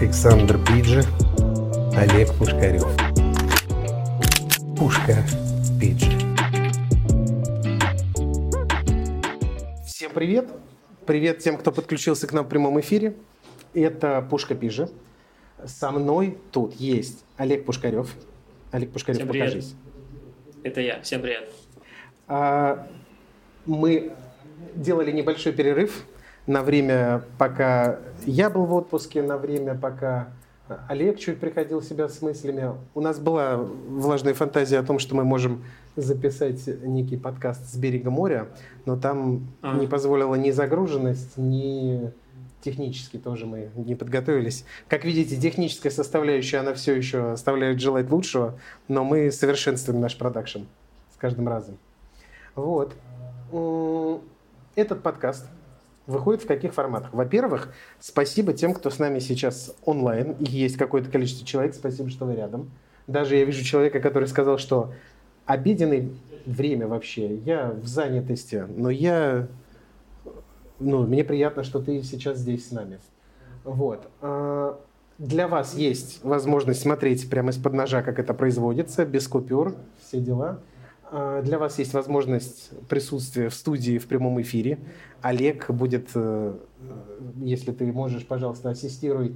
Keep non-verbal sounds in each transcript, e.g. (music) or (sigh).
Александр Пиджи, Олег Пушкарев. Пушка Пиджи. Всем привет! Привет тем, кто подключился к нам в прямом эфире. Это Пушка Пиджи. Со мной тут есть Олег Пушкарев. Олег Пушкарев, Всем привет. покажись. Это я. Всем привет. А, мы делали небольшой перерыв на время, пока я был в отпуске, на время, пока Олег чуть приходил в себя с мыслями. У нас была влажная фантазия о том, что мы можем записать некий подкаст с берега моря, но там А. не позволила ни загруженность, ни технически тоже мы не подготовились. Как видите, техническая составляющая, она все еще оставляет желать лучшего, но мы совершенствуем наш продакшн с каждым разом. Вот. Этот подкаст выходит в каких форматах? Во-первых, спасибо тем, кто с нами сейчас онлайн. Их есть какое-то количество человек. Спасибо, что вы рядом. Даже я вижу человека, который сказал, что обеденное время вообще. Я в занятости, но я... Ну, мне приятно, что ты сейчас здесь с нами. Вот. А, Для вас есть возможность смотреть прямо из-под ножа, как это производится, без купюр, все дела. А, Для вас есть возможность присутствия в студии в прямом эфире. Олег будет, э, э, если ты можешь, пожалуйста, ассистируй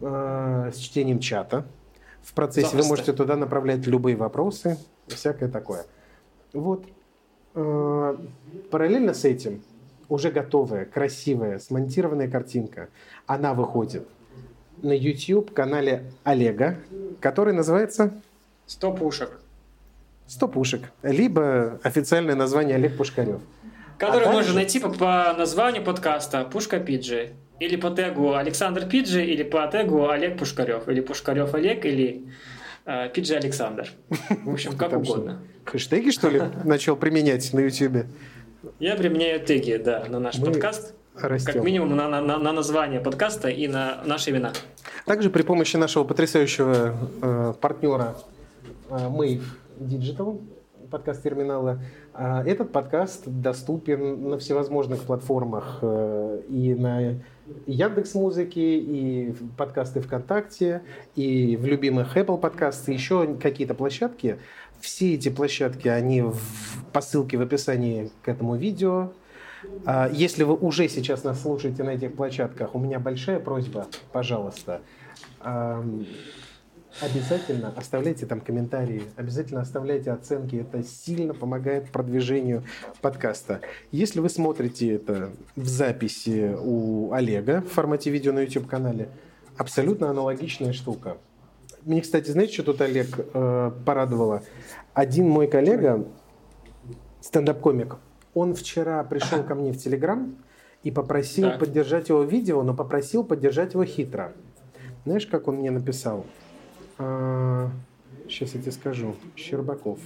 э, с чтением чата. В процессе вы Запросто. можете туда направлять любые вопросы, всякое такое. Вот. Параллельно с этим уже готовая, красивая, смонтированная картинка. Она выходит на YouTube канале Олега, который называется Сто пушек. «100 пушек», либо официальное название Олег Пушкарев. Который А можно найти по, по названию подкаста Пушка Пиджи. Или по тегу Александр Пиджи, или по тегу Олег Пушкарев. Или Пушкарев Олег, или э, Пиджи Александр. В (laughs) общем, как угодно. Хэштеги, что ли, (laughs) начал применять на YouTube? Я применяю теги, да, на наш подкаст. растем. Как минимум на, на- на- на название подкаста и на наши имена. Также при помощи нашего потрясающего э, партнера э, Mave Digital, подкаст терминала, этот подкаст доступен на всевозможных платформах э, и на Яндекс Музыки, и подкасты ВКонтакте, и в любимых Apple подкасты, еще какие-то площадки. Все эти площадки, они в, по ссылке в описании к этому видео. А, Если вы уже сейчас нас слушаете на этих площадках, у меня большая просьба, пожалуйста, обязательно оставляйте там комментарии, обязательно оставляйте оценки. Это сильно помогает продвижению подкаста. Если вы смотрите это в записи у Олега в формате видео на YouTube-канале, абсолютно аналогичная штука. Мне, кстати, знаете, что тут Олег э, порадовало? Один мой коллега, стендап-комик, он вчера пришел ко мне в Телеграм и попросил Так. поддержать его видео, но попросил поддержать его хитро. Знаешь, как он мне написал? Сейчас я тебе скажу. Щербаков.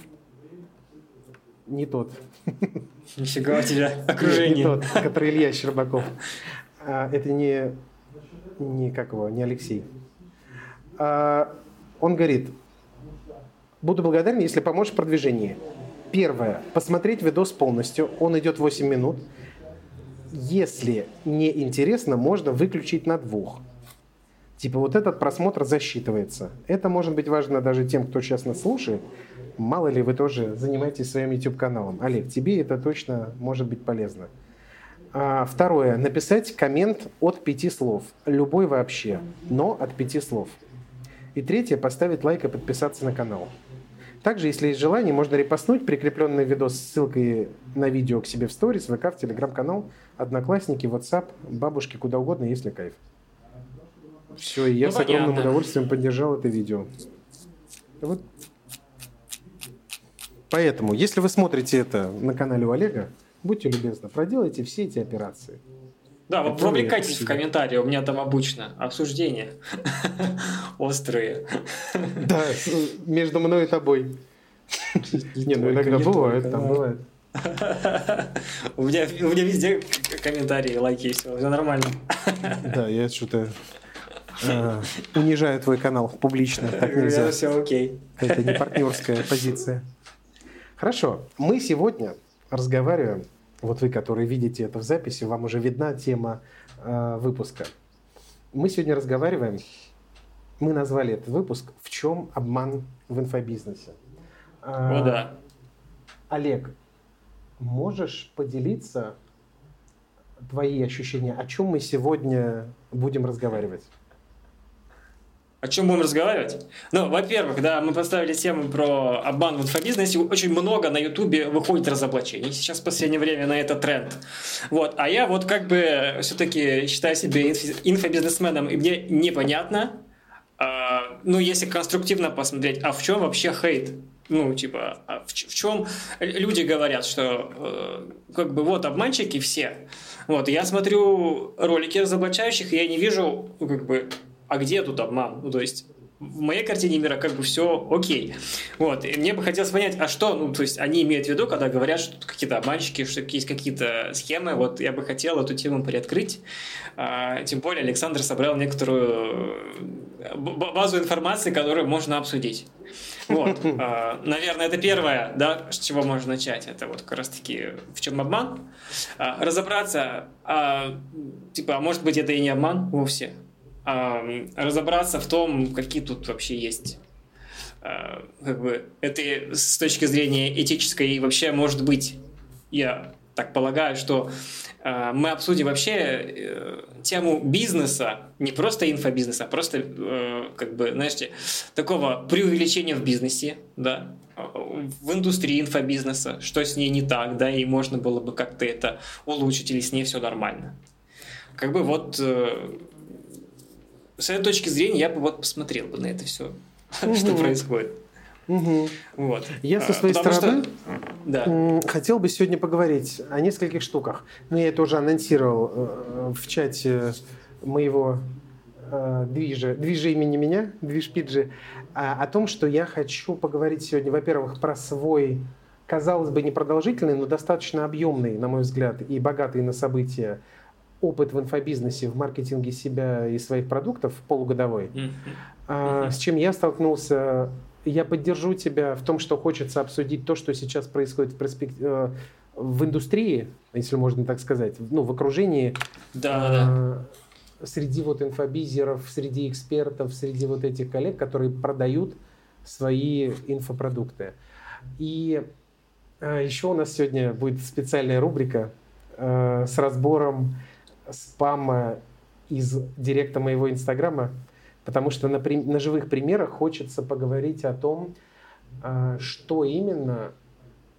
Не тот. Нифига у тебя (laughs) Нет, не окружение. тот, который Илья Щербаков. А, это не, не как его, не Алексей. А, он говорит, буду благодарен, если поможешь в продвижении. Первое, посмотреть видос полностью. Он идет 8 минут. Если не интересно, можно выключить на двух. Типа вот этот просмотр засчитывается. Это может быть важно даже тем, кто сейчас нас слушает. Мало ли вы тоже занимаетесь своим YouTube-каналом. Олег, тебе это точно может быть полезно. А, второе. Написать коммент от пяти слов. Любой вообще, но от пяти слов. И третье. Поставить лайк и подписаться на канал. Также, если есть желание, можно репостнуть прикрепленный видос с ссылкой на видео к себе в сторис, ВК, в Телеграм-канал, Одноклассники, WhatsApp, бабушки, куда угодно, если кайф. Все, и я Ну, с огромным понятно. удовольствием поддержал это видео. Вот. Поэтому, если вы смотрите это на канале у Олега, будьте любезны, проделайте все эти операции. Да, вы Которые вовлекайтесь в комментарии, у меня там обычно обсуждения (laughs) острые. Да, между мной и тобой. Не, ну иногда бывает, там бывает. (laughs) У меня, у меня везде комментарии, лайки, все, все нормально. Да, я что-то унижаю твой канал публично. Так нельзя. Все окей. Это не партнерская позиция. Хорошо, мы сегодня разговариваем, вот вы, которые видите это в записи, вам уже видна тема э, выпуска. Мы сегодня разговариваем, мы назвали этот выпуск «В чем обман в инфобизнесе?». О, да. Олег, можешь поделиться твои ощущения, о чем мы сегодня будем разговаривать? О чем будем разговаривать? Ну, во-первых, да, мы поставили тему про обман в инфобизнесе. Очень много на Ютубе выходит разоблачений. Сейчас в последнее время на это тренд. Вот. А я вот как бы все-таки считаю себя инфобизнесменом, и мне непонятно, э, ну, если конструктивно посмотреть, а в чем вообще хейт? Ну, типа, а в, в чем люди говорят, что э, как бы вот обманщики все. Вот, я смотрю ролики разоблачающих, и я не вижу, как бы, а где тут обман? Ну, то есть в моей картине мира как бы все окей. Вот. И мне бы хотелось понять, а что, ну, то есть они имеют в виду, когда говорят, что тут какие-то обманщики, что есть какие-то схемы. Вот я бы хотел эту тему приоткрыть. А, тем более Александр собрал некоторую э, базу информации, которую можно обсудить. Вот. (laughs) А, наверное, это первое, да, с чего можно начать. Это вот как раз-таки в чем обман. А, разобраться, а, типа, а может быть, это и не обман вовсе разобраться в том, какие тут вообще есть а, как бы это с точки зрения этической и вообще может быть я так полагаю, что э, мы обсудим вообще э, тему бизнеса, не просто инфобизнеса, а просто, э, как бы, знаете, такого преувеличения в бизнесе, да, в индустрии инфобизнеса, что с ней не так, да, и можно было бы как-то это улучшить, или с ней все нормально. Как бы вот э, с этой точки зрения я бы вот посмотрел бы на это все, угу. (laughs) что происходит. Угу. Вот. Я со а, своей Потому стороны что... да. хотел бы сегодня поговорить о нескольких штуках. Ну, я это уже анонсировал э, в чате моего э, движа, движа имени меня, движ Пиджи, а, о том, что я хочу поговорить сегодня, во-первых, про свой, казалось бы, непродолжительный, но достаточно объемный, на мой взгляд, и богатый на события опыт в инфобизнесе, в маркетинге себя и своих продуктов полугодовой, mm-hmm. с чем я столкнулся. Я поддержу тебя в том, что хочется обсудить то, что сейчас происходит в, перспек... Э, в индустрии, если можно так сказать, ну, в окружении. Да, да. Среди вот инфобизеров, среди экспертов, среди вот этих коллег, которые продают свои инфопродукты. И а, еще у нас сегодня будет специальная рубрика э, с разбором спама из директа моего инстаграма, потому что на, на живых примерах хочется поговорить о том, а, что именно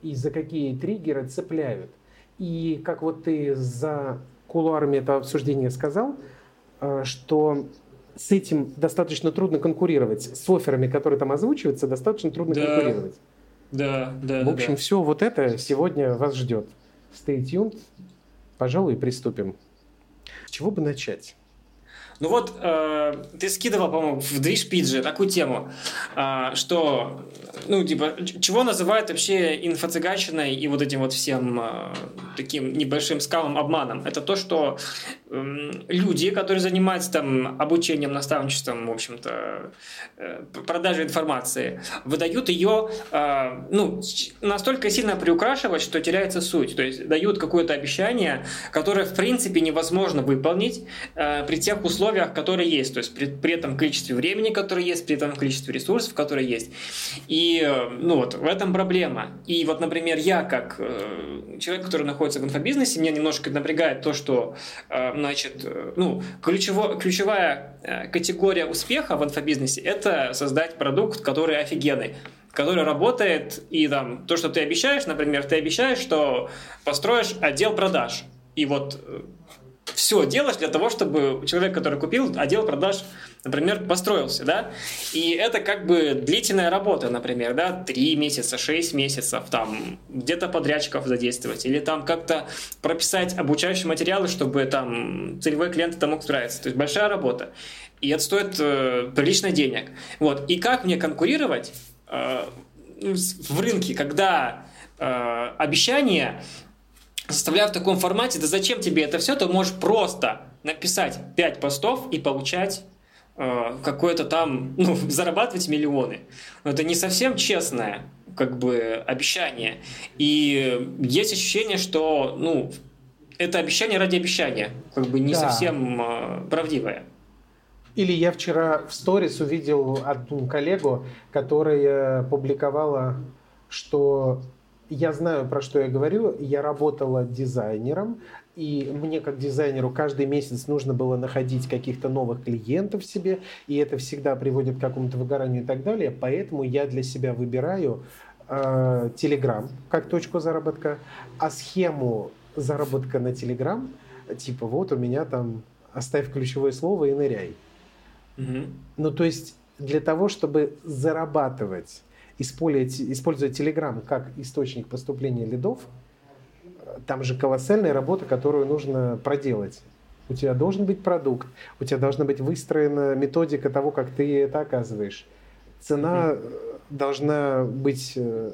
и за какие триггеры цепляют. И как вот ты за кулуарами этого обсуждения сказал, а, что с этим достаточно трудно конкурировать. С офферами, которые там озвучиваются, достаточно трудно да. конкурировать. Да, да. В общем, да. все вот это сегодня вас ждет. Stay tuned. Пожалуй, приступим чего бы начать? Ну вот, э, ты скидывал, по-моему, в движ Пиджи такую тему, э, что, ну, типа, чего называют вообще инфо-цыганщиной и вот этим вот всем э, таким небольшим скалом обманом? Это то, что э, люди, которые занимаются там обучением, наставничеством, в общем-то, э, продажей информации, выдают ее, э, ну, настолько сильно приукрашивать, что теряется суть. То есть дают какое-то обещание, которое, в принципе, невозможно выполнить э, при тех условиях, которые есть, то есть при, при этом количестве времени, которое есть, при этом количестве ресурсов, которые есть. И ну вот в этом проблема. И вот, например, я как э, человек, который находится в инфобизнесе, меня немножко напрягает то, что, э, значит, э, ну, ключево, ключевая э, категория успеха в инфобизнесе – это создать продукт, который офигенный который работает, и там то, что ты обещаешь, например, ты обещаешь, что построишь отдел продаж. И вот э, все делаешь для того, чтобы человек, который купил, отдел продаж, например, построился, да, и это как бы длительная работа, например, да, 3 месяца, 6 месяцев, там, где-то подрядчиков задействовать, или там как-то прописать обучающие материалы, чтобы там целевой клиент это мог справиться, то есть большая работа, и это стоит э, прилично денег, вот, и как мне конкурировать э, в рынке, когда э, обещания составляя в таком формате, да зачем тебе это все, ты можешь просто написать 5 постов и получать э, какое-то там, (laughs) ну, зарабатывать миллионы. Но это не совсем честное, как бы, обещание. И есть ощущение, что, ну, это обещание ради обещания, как бы не да. совсем э, правдивое. Или я вчера в сторис увидел одну коллегу, которая публиковала, что я знаю, про что я говорю. Я работала дизайнером, и мне как дизайнеру каждый месяц нужно было находить каких-то новых клиентов себе, и это всегда приводит к какому-то выгоранию и так далее. Поэтому я для себя выбираю э, Telegram как точку заработка, а схему заработка на Telegram, типа вот у меня там оставь ключевое слово и ныряй. Угу. Ну, то есть для того, чтобы зарабатывать, использовать, использовать Telegram как источник поступления лидов, там же колоссальная работа, которую нужно проделать. У тебя должен быть продукт, у тебя должна быть выстроена методика того, как ты это оказываешь. Цена mm должна быть э,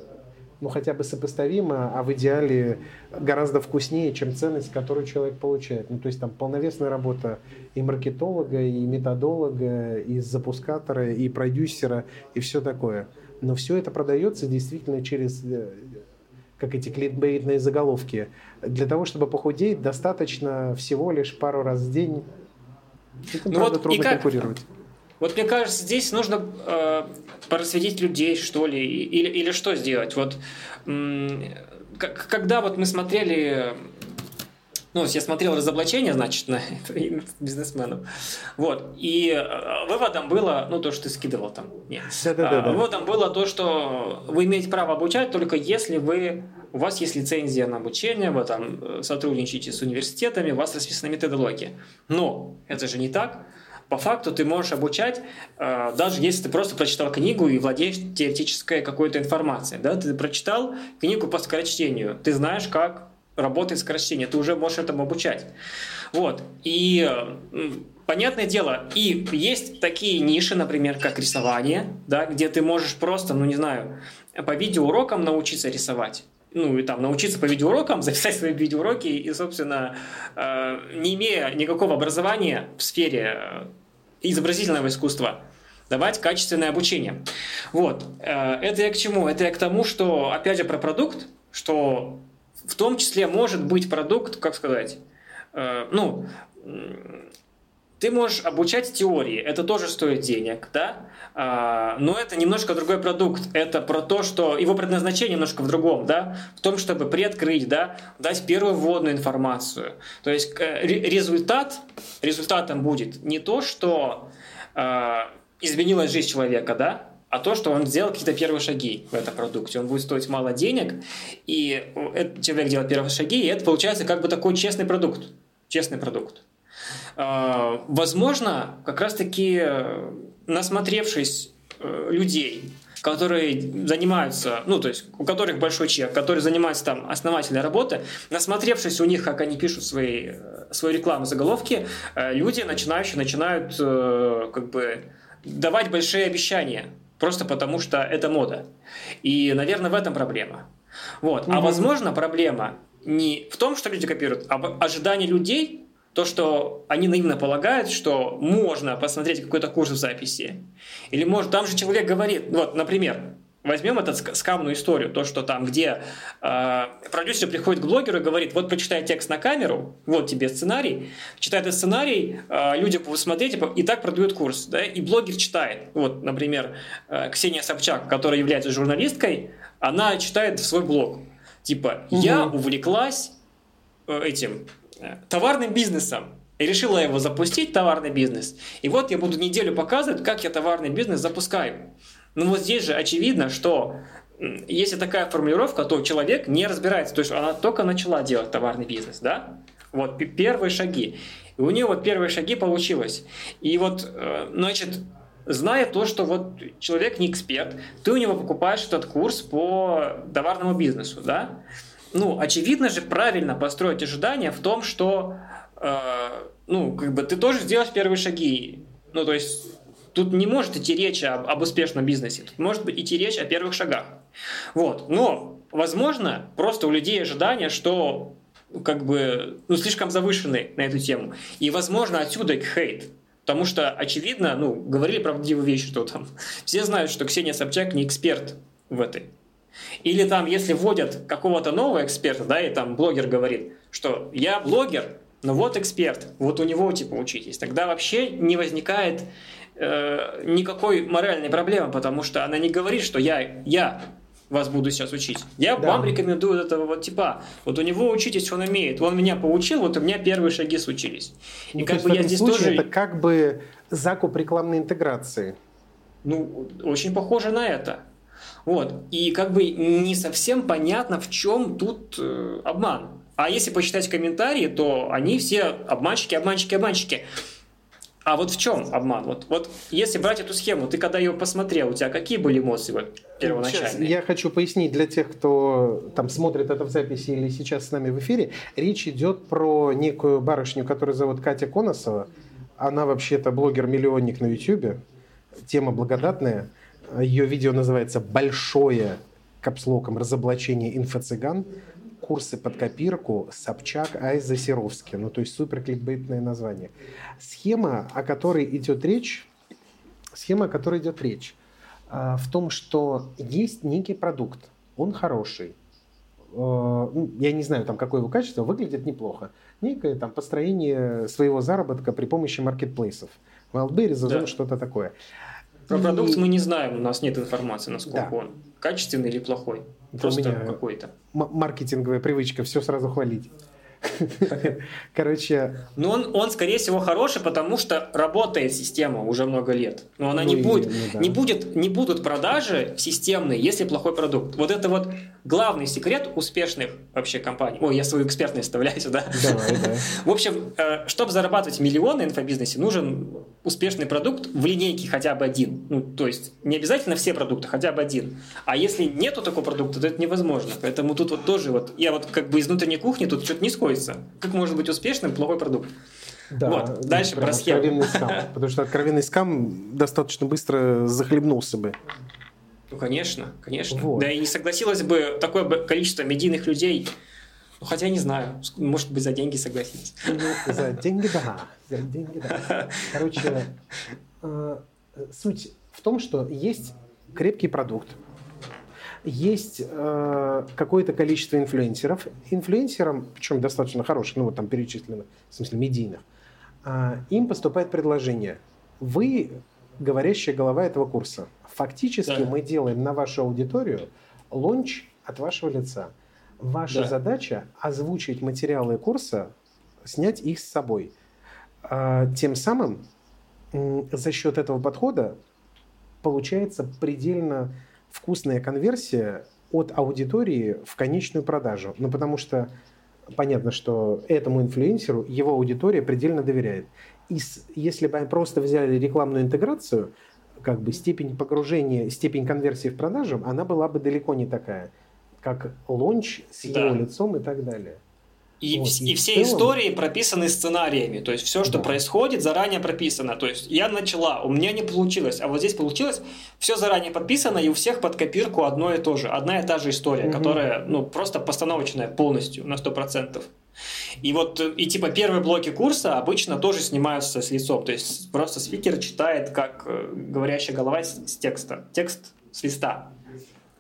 ну, хотя бы сопоставима, а в идеале гораздо вкуснее, чем ценность, которую человек получает. Ну, то есть там полновесная работа и маркетолога, и методолога, и запускатора, и продюсера, и все такое. Но все это продается действительно через э, как эти кликбейтные заголовки. Для того, чтобы похудеть, достаточно всего лишь пару раз в день. Этим, ну правда, вот трудно как, конкурировать. Вот мне кажется, здесь нужно э, просветить людей, что ли, или, или что сделать. Вот когда вот мы смотрели ну, я смотрел разоблачение, значит, на бизнесменов. Вот. И э, выводом было, ну, то, что ты скидывал там. Нет. Да, да, да, выводом было то, что вы имеете право обучать только если вы у вас есть лицензия на обучение, вы там э, сотрудничаете с университетами, у вас расписана методология. Но это же не так. По факту ты можешь обучать, э, даже если ты просто прочитал книгу и владеешь теоретической какой-то информацией. Да? Ты прочитал книгу по скорочтению, ты знаешь, как работает скорочтение, ты уже можешь этому обучать. Вот. И понятное дело, и есть такие ниши, например, как рисование, да, где ты можешь просто, ну не знаю, по видеоурокам научиться рисовать ну, и там научиться по видеоурокам, (laughs) записать свои видеоуроки и, собственно, э, не имея никакого образования в сфере э, изобразительного искусства, давать качественное обучение. Вот. Э, это я к чему? Это я к тому, что, опять же, про продукт, что в том числе может быть продукт, как сказать, э, ну, ты можешь обучать теории, это тоже стоит денег, да, а, но это немножко другой продукт. Это про то, что его предназначение немножко в другом, да, в том, чтобы приоткрыть, да, дать первую вводную информацию. То есть э, результат, результатом будет не то, что э, изменилась жизнь человека, да, а то, что он сделал какие-то первые шаги в этом продукте. Он будет стоить мало денег, и этот человек делает первые шаги, и это получается как бы такой честный продукт. Честный продукт. А, возможно, как раз-таки э, насмотревшись э, людей, которые занимаются, ну, то есть у которых большой чек, которые занимаются там основательной работой, насмотревшись у них, как они пишут свои, э, свою рекламу заголовки, люди начинающие начинают как бы давать большие обещания просто потому что это мода. И, наверное, в этом проблема. Вот. Mm-hmm. А возможно, проблема не в том, что люди копируют, а в ожидании людей, то, что они наивно полагают, что можно посмотреть какой-то курс в записи. Или может, там же человек говорит, вот, например, Возьмем эту скамную историю, то, что там, где э, продюсер приходит к блогеру и говорит, вот почитай текст на камеру, вот тебе сценарий, читает этот сценарий, э, люди будут смотреть и так продают курс, да, и блогер читает. Вот, например, э, Ксения Собчак, которая является журналисткой, она читает в свой блог, типа, угу. я увлеклась э, этим э, товарным бизнесом, и решила его запустить, товарный бизнес. И вот я буду неделю показывать, как я товарный бизнес запускаю. Ну вот здесь же очевидно, что если такая формулировка, то человек не разбирается. То есть она только начала делать товарный бизнес, да? Вот первые шаги. И у нее вот первые шаги получилось. И вот, э, значит, зная то, что вот человек не эксперт, ты у него покупаешь этот курс по товарному бизнесу, да? Ну, очевидно же, правильно построить ожидания в том, что, э, ну, как бы ты тоже сделаешь первые шаги. Ну, то есть Тут не может идти речь об, об успешном бизнесе, тут может идти речь о первых шагах. Вот. Но, возможно, просто у людей ожидание, что как бы ну, слишком завышенный на эту тему. И, возможно, отсюда их хейт. Потому что, очевидно, ну, говорили правдивые вещи, что там (laughs) все знают, что Ксения Собчак не эксперт в этой. Или там, если вводят какого-то нового эксперта, да, и там блогер говорит, что я блогер, ну вот эксперт, вот у него типа учитесь. Тогда вообще не возникает э, никакой моральной проблемы, потому что она не говорит, что я, я вас буду сейчас учить. Я да. вам рекомендую этого вот типа. Вот у него учитесь, он умеет. Он меня поучил, вот у меня первые шаги случились. И ну, как бы я здесь тоже... Это как бы закуп рекламной интеграции. Ну, очень похоже на это. Вот. И как бы не совсем понятно, в чем тут э, обман. А если почитать комментарии, то они все обманщики, обманщики, обманщики. А вот в чем обман? Вот, вот если брать эту схему, ты когда ее посмотрел, у тебя какие были эмоции вот, первоначальные? Сейчас я хочу пояснить для тех, кто там смотрит это в записи или сейчас с нами в эфире. Речь идет про некую барышню, которую зовут Катя Коносова. Она вообще-то блогер-миллионник на YouTube. Тема благодатная. Ее видео называется «Большое капслоком разоблачение инфо-цыган» курсы под копирку Собчак Айза Серовский. Ну, то есть супер кликбейтное название. Схема, о которой идет речь, схема, о которой идет речь, а, в том, что есть некий продукт, он хороший, а, ну, я не знаю, там, какое его качество, выглядит неплохо. Некое там построение своего заработка при помощи маркетплейсов. Wildberries, Озон, да. что-то такое. Про и... продукт мы не знаем, у нас нет информации, насколько да. он качественный или плохой. Просто у меня какой-то. Маркетинговая привычка все сразу хвалить. (laughs) Короче... Ну, он, он, скорее всего, хороший, потому что работает система уже много лет. Но она ну, не, будет, ну, да. не, будет, не будут продажи системные, если плохой продукт. Вот это вот главный секрет успешных вообще компаний. Ой, я свою экспертность вставляю сюда. Давай, да. (laughs) В общем, э, чтобы зарабатывать миллионы в инфобизнесе, нужен успешный продукт в линейке хотя бы один. Ну, то есть не обязательно все продукты, хотя бы один. А если нету такого продукта, то это невозможно. Поэтому тут вот тоже вот, я вот как бы из внутренней кухни тут что-то не сходится. Как может быть успешным плохой продукт? Да, вот, дальше про схему. Скам, (laughs) потому что откровенный скам достаточно быстро захлебнулся бы. Ну, конечно, конечно. Вот. Да и не согласилось бы такое количество медийных людей ну, хотя не знаю, может быть, за деньги согласились. Ну, за деньги, да. За деньги, да. (laughs) Короче, э, суть в том, что есть крепкий продукт, есть э, какое-то количество инфлюенсеров. Инфлюенсерам, причем достаточно хороших, ну вот там перечислено, в смысле медийных, э, им поступает предложение. Вы говорящая голова этого курса. Фактически да. мы делаем на вашу аудиторию лонч от вашего лица. Ваша да. задача озвучить материалы курса, снять их с собой. А, тем самым за счет этого подхода получается предельно вкусная конверсия от аудитории в конечную продажу. Ну, потому что понятно, что этому инфлюенсеру его аудитория предельно доверяет. И если бы они просто взяли рекламную интеграцию, как бы степень погружения, степень конверсии в продажу, она была бы далеко не такая как лонч с да. его лицом и так далее. И, вот. и, и все целом... истории прописаны сценариями. То есть все, что да. происходит, заранее прописано. То есть я начала, у меня не получилось, а вот здесь получилось, все заранее подписано, и у всех под копирку одно и то же. Одна и та же история, угу. которая ну, просто постановочная полностью на 100%. И вот, и типа первые блоки курса обычно тоже снимаются с лицом. То есть просто спикер читает, как э, говорящая голова с текста. Текст с листа.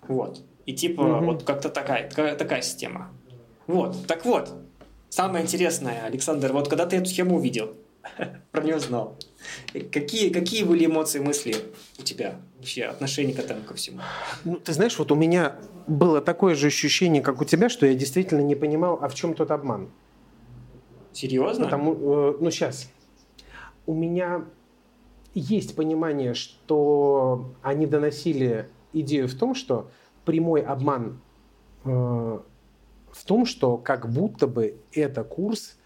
Вот. И типа угу. вот как-то такая, такая система. Вот, так вот, самое интересное, Александр, вот когда ты эту схему увидел, (laughs) про нее знал, какие, какие были эмоции, мысли у тебя вообще, отношение к этому, ко всему? Ну, ты знаешь, вот у меня было такое же ощущение, как у тебя, что я действительно не понимал, а в чем тот обман. Серьезно? Потому, э, ну, сейчас. У меня есть понимание, что они доносили идею в том, что прямой обман э, в том, что как будто бы это курс,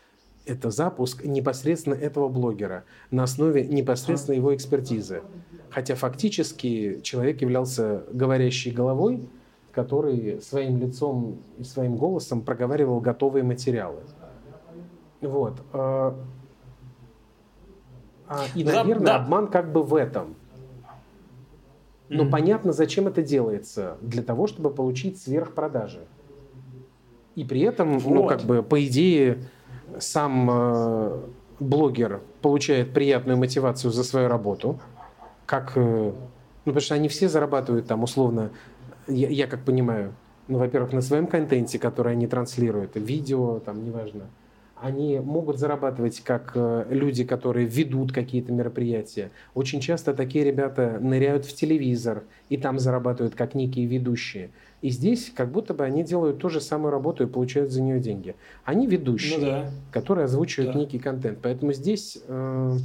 это запуск непосредственно этого блогера на основе непосредственно его экспертизы. Хотя фактически человек являлся говорящей головой, который своим лицом и своим голосом проговаривал готовые материалы. Вот. Э, а, и, наверное, да. обман как бы в этом – но mm-hmm. понятно, зачем это делается. Для того, чтобы получить сверхпродажи. И при этом, ну, вот. ну, как бы, по идее, сам э, блогер получает приятную мотивацию за свою работу. Как, э, ну, потому что они все зарабатывают там, условно, я, я как понимаю, ну, во-первых, на своем контенте, который они транслируют, видео, там, неважно, они могут зарабатывать как э, люди, которые ведут какие-то мероприятия. Очень часто такие ребята ныряют в телевизор и там зарабатывают как некие ведущие. И здесь как будто бы они делают ту же самую работу и получают за нее деньги. Они ведущие, ну, да. которые озвучивают да. некий контент. Поэтому здесь э,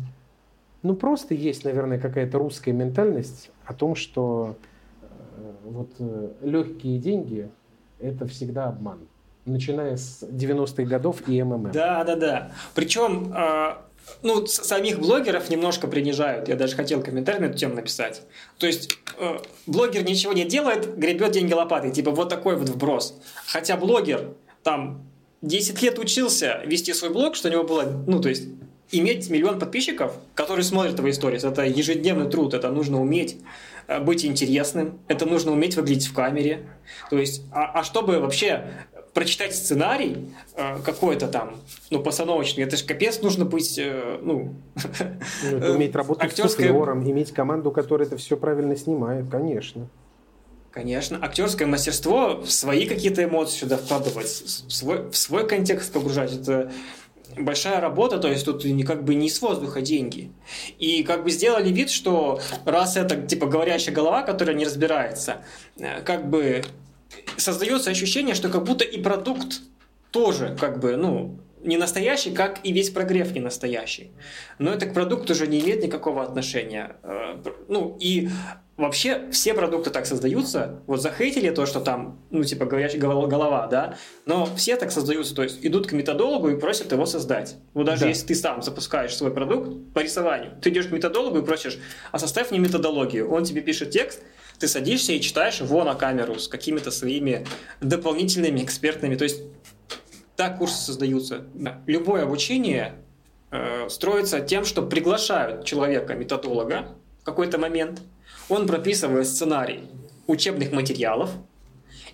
ну просто есть, наверное, какая-то русская ментальность о том, что э, вот э, легкие деньги это всегда обман начиная с 90-х годов и МММ. Да, да, да. Причем, э, ну, самих блогеров немножко принижают. Я даже хотел комментарий на эту тему написать. То есть, э, блогер ничего не делает, гребет деньги лопатой. Типа вот такой вот вброс. Хотя блогер там 10 лет учился вести свой блог, что у него было, ну, то есть, иметь миллион подписчиков, которые смотрят твои истории, это ежедневный труд, это нужно уметь э, быть интересным, это нужно уметь выглядеть в камере. То есть, а, а чтобы вообще прочитать сценарий э, какой-то там, ну, постановочный, это же капец нужно быть, э, ну... уметь (laughs) работать актерской... с суфлером, иметь команду, которая это все правильно снимает, конечно. Конечно. Актерское мастерство, свои какие-то эмоции сюда вкладывать, в свой, в свой контекст погружать, это большая работа, то есть тут не как бы не с воздуха деньги. И как бы сделали вид, что раз это типа говорящая голова, которая не разбирается, э, как бы создается ощущение, что как будто и продукт тоже как бы, ну, не настоящий, как и весь прогрев не настоящий. Но это к продукту уже не имеет никакого отношения. Э, ну и вообще все продукты так создаются. Вот захейтили то, что там, ну типа говорящая голова, да, но все так создаются, то есть идут к методологу и просят его создать. Вот даже да. если ты сам запускаешь свой продукт по рисованию, ты идешь к методологу и просишь, а составь мне методологию. Он тебе пишет текст, ты садишься и читаешь его на камеру с какими-то своими дополнительными экспертными. То есть так курсы создаются. Любое обучение э, строится тем, что приглашают человека, методолога, в какой-то момент. Он прописывает сценарий учебных материалов,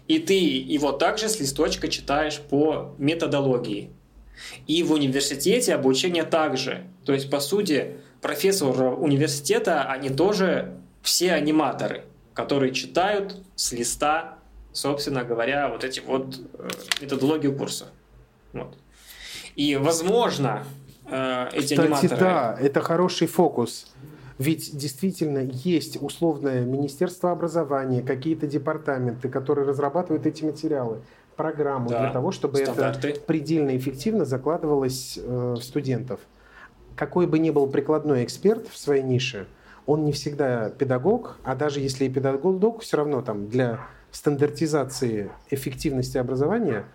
и ты его также с листочка читаешь по методологии. И в университете обучение также. То есть, по сути, профессор университета, они тоже все аниматоры которые читают с листа, собственно говоря, вот эти вот э, методологию курса. Вот. И, возможно, э, эти Кстати, аниматоры... да, это хороший фокус. Ведь действительно есть условное Министерство образования, какие-то департаменты, которые разрабатывают эти материалы, программу да, для того, чтобы стандарты. это предельно эффективно закладывалось э, в студентов. Какой бы ни был прикладной эксперт в своей нише, он не всегда педагог, а даже если и педагог, все равно там для стандартизации эффективности образования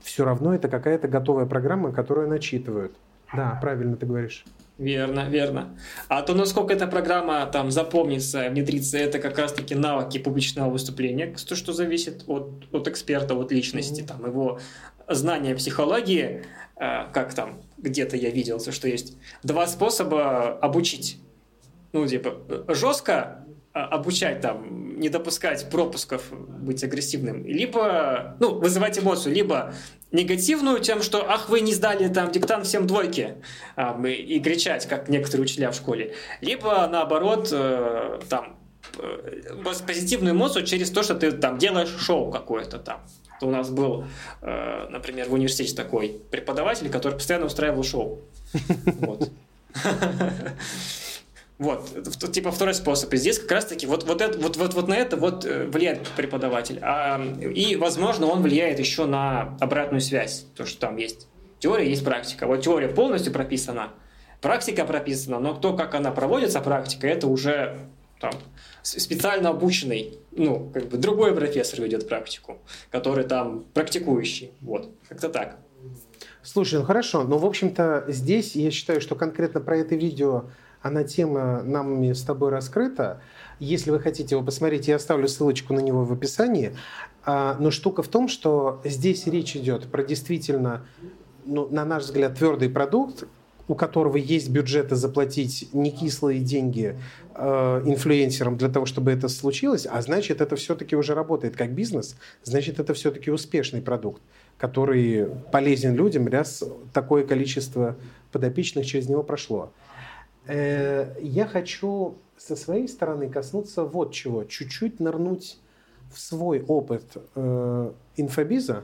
все равно это какая-то готовая программа, которую начитывают. Да, правильно ты говоришь. Верно, верно. А то, насколько эта программа там запомнится, внедрится, это как раз-таки навыки публичного выступления, то, что зависит от, от эксперта, от личности, mm-hmm. там, его знания психологии, э, как там где-то я видел, что есть два способа обучить ну, типа, жестко а, обучать там, не допускать пропусков, быть агрессивным, либо, ну, вызывать эмоцию, либо негативную тем, что, ах, вы не сдали там диктант всем двойки, а, и кричать, как некоторые учителя в школе, либо, наоборот, э, там, э, позитивную эмоцию через то, что ты там делаешь шоу какое-то там. У нас был, э, например, в университете такой преподаватель, который постоянно устраивал шоу. (laughs) Вот. (laughs) Вот, типа второй способ. И здесь как раз-таки вот, вот, это, вот, вот, вот на это вот э, влияет преподаватель. А, и, возможно, он влияет еще на обратную связь. То, что там есть теория, есть практика. Вот теория полностью прописана, практика прописана, но то, как она проводится, практика, это уже там, специально обученный, ну, как бы другой профессор ведет практику, который там практикующий. Вот, как-то так. Слушай, ну хорошо, но, в общем-то, здесь я считаю, что конкретно про это видео она тема нами с тобой раскрыта. Если вы хотите его посмотреть, я оставлю ссылочку на него в описании. А, но штука в том, что здесь речь идет про действительно, ну, на наш взгляд, твердый продукт, у которого есть бюджеты заплатить не кислые деньги э, инфлюенсерам для того, чтобы это случилось, а значит, это все-таки уже работает как бизнес, значит, это все-таки успешный продукт, который полезен людям, раз такое количество подопечных через него прошло. Э, я хочу со своей стороны коснуться вот чего. Чуть-чуть нырнуть в свой опыт э, инфобиза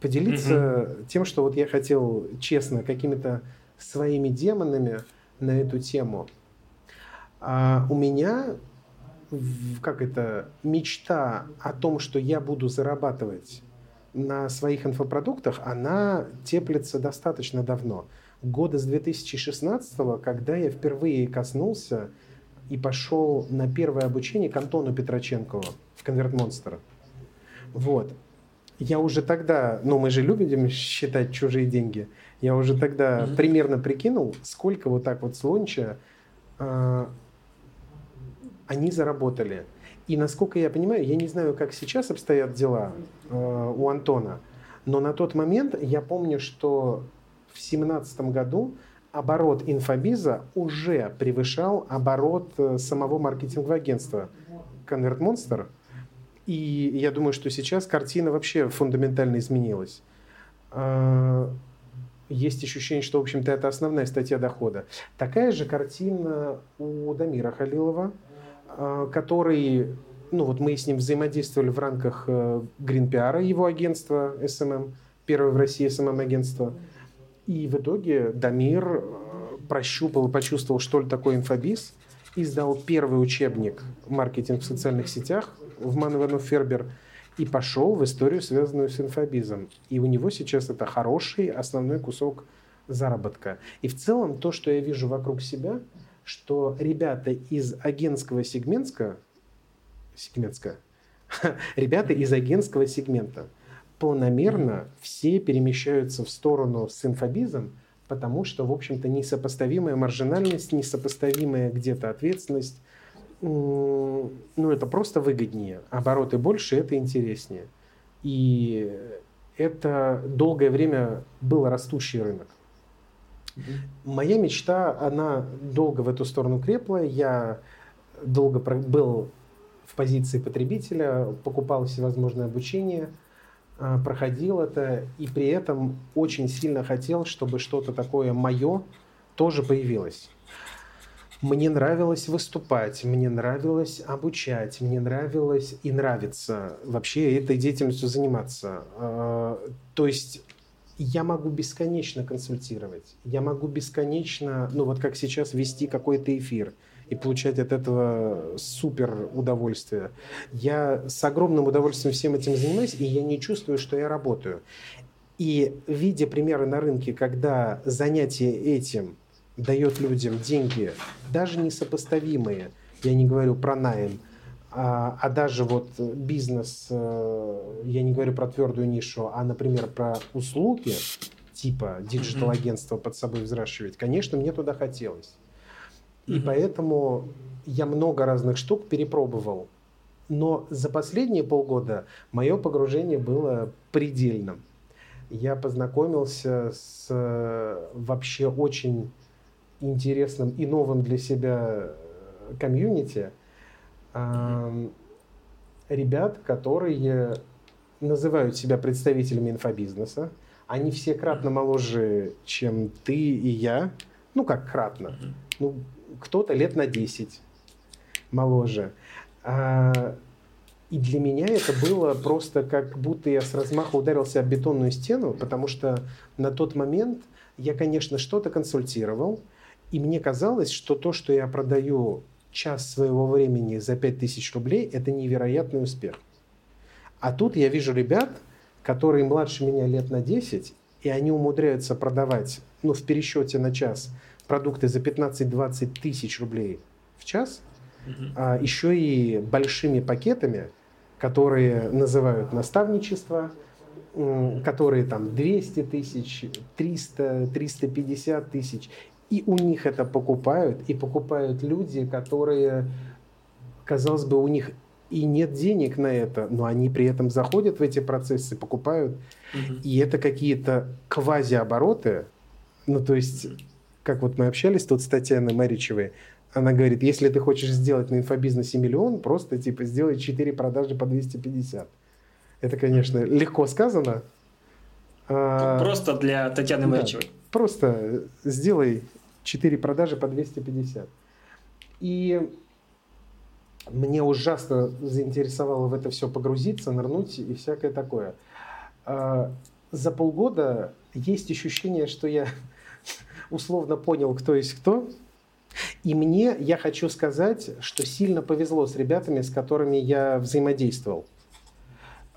Поделиться тем, что вот я хотел честно какими-то своими демонами на эту тему. А у меня как это мечта о том, что я буду зарабатывать на своих инфопродуктах, она теплится достаточно давно. Года с 2016, когда я впервые коснулся и пошел на первое обучение к Антону Петроченкову в Convert Monster. Вот. Я уже тогда, ну мы же любим считать чужие деньги, я уже тогда mm-hmm. примерно прикинул, сколько вот так вот с лонча э, они заработали. И насколько я понимаю, я не знаю, как сейчас обстоят дела э, у Антона, но на тот момент я помню, что в 2017 году оборот инфобиза уже превышал оборот э, самого маркетингового агентства Convert Monster. И я думаю, что сейчас картина вообще фундаментально изменилась. Э, есть ощущение, что, в общем-то, это основная статья дохода. Такая же картина у Дамира Халилова, э, который, ну вот мы с ним взаимодействовали в рамках Green PR, его агентства SMM, первое в России SMM-агентство. И в итоге Дамир э, прощупал и почувствовал, что ли такое инфобиз, издал первый учебник «Маркетинг в социальных сетях» в Манвену Фербер и пошел в историю, связанную с инфобизом. И у него сейчас это хороший основной кусок заработка. И в целом то, что я вижу вокруг себя, что ребята из агентского сегментска, сегментска, (laughs) ребята из агентского сегмента – планомерно все перемещаются в сторону с инфобизом, потому что, в общем-то, несопоставимая маржинальность, несопоставимая где-то ответственность, ну, это просто выгоднее. Обороты больше, это интереснее. И это долгое время был растущий рынок. Моя мечта, она долго в эту сторону крепла. Я долго был в позиции потребителя, покупал всевозможное обучение – а, проходил это и при этом очень сильно хотел, чтобы что-то такое мое тоже появилось. Мне нравилось выступать, мне нравилось обучать, мне нравилось и нравится вообще этой деятельностью заниматься. А, то есть я могу бесконечно консультировать, я могу бесконечно, ну вот как сейчас, вести какой-то эфир – и получать от этого супер удовольствие. Я с огромным удовольствием всем этим занимаюсь, и я не чувствую, что я работаю. И видя примеры на рынке, когда занятие этим дает людям деньги, даже несопоставимые, я не говорю про найм, а, а даже вот бизнес, э, я не говорю про твердую нишу, а, например, про услуги, типа digital-агентства под собой взращивать, конечно, мне туда хотелось. И поэтому я много разных штук перепробовал. Но за последние полгода мое погружение было предельным. Я познакомился с э, вообще очень интересным и новым для себя э, комьюнити. mm Ребят, которые называют себя представителями инфобизнеса. Они все кратно моложе, чем ты и я. Ну, как кратно. Ну, кто-то лет на 10 моложе. А, и для меня это было просто как будто я с размаха ударился об бетонную стену, потому что на тот момент я, конечно, что-то консультировал, и мне казалось, что то, что я продаю час своего времени за 5000 рублей, это невероятный успех. А тут я вижу ребят, которые младше меня лет на 10, и они умудряются продавать, ну, в пересчете на час – продукты за 15-20 тысяч рублей в час, а еще и большими пакетами, которые называют наставничество, которые там 200 тысяч, 300, 350 тысяч. И у них это покупают, и покупают люди, которые, казалось бы, у них и нет денег на это, но они при этом заходят в эти процессы, покупают, угу. и это какие-то квазиобороты, ну то есть как вот мы общались тут с Татьяной Маричевой, она говорит, если ты хочешь сделать на инфобизнесе миллион, просто типа сделай 4 продажи по 250. Это, конечно, легко сказано. А, просто для Татьяны да, Маричевой. Просто сделай 4 продажи по 250. И мне ужасно заинтересовало в это все погрузиться, нырнуть и всякое такое. А, за полгода есть ощущение, что я условно понял, кто есть кто. И мне, я хочу сказать, что сильно повезло с ребятами, с которыми я взаимодействовал.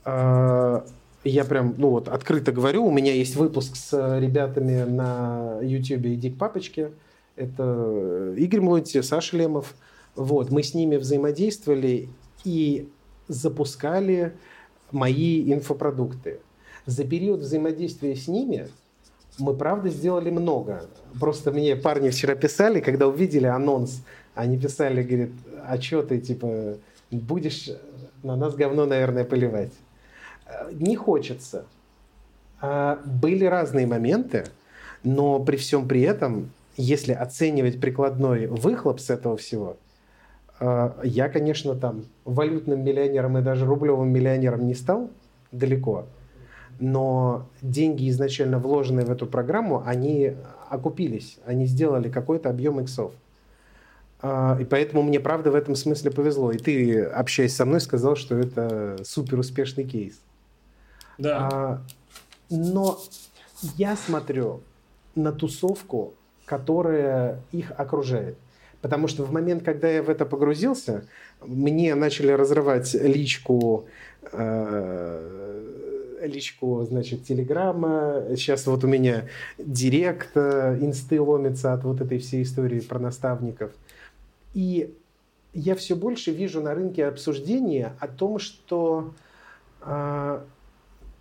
А, я прям, ну вот, открыто говорю, у меня есть выпуск с ребятами на YouTube «Иди к папочке». Это Игорь Млонти, Саша Лемов. Вот, мы с ними взаимодействовали и запускали мои инфопродукты. За период взаимодействия с ними мы, правда, сделали много. Просто мне парни вчера писали, когда увидели анонс, они писали, говорят, а что ты, типа, будешь на нас говно, наверное, поливать? Не хочется. А были разные моменты, но при всем при этом, если оценивать прикладной выхлоп с этого всего, а, я, конечно, там валютным миллионером и даже рублевым миллионером не стал далеко, но деньги, изначально вложенные в эту программу, они окупились, они сделали какой-то объем иксов. А, и поэтому мне, правда, в этом смысле повезло. И ты, общаясь со мной, сказал, что это супер успешный кейс. Да. А, но я смотрю на тусовку, которая их окружает. Потому что в момент, когда я в это погрузился, мне начали разрывать личку, э, личку, значит, Телеграма. Сейчас вот у меня директ, э, инсты ломится от вот этой всей истории про наставников. И я все больше вижу на рынке обсуждения о том, что э,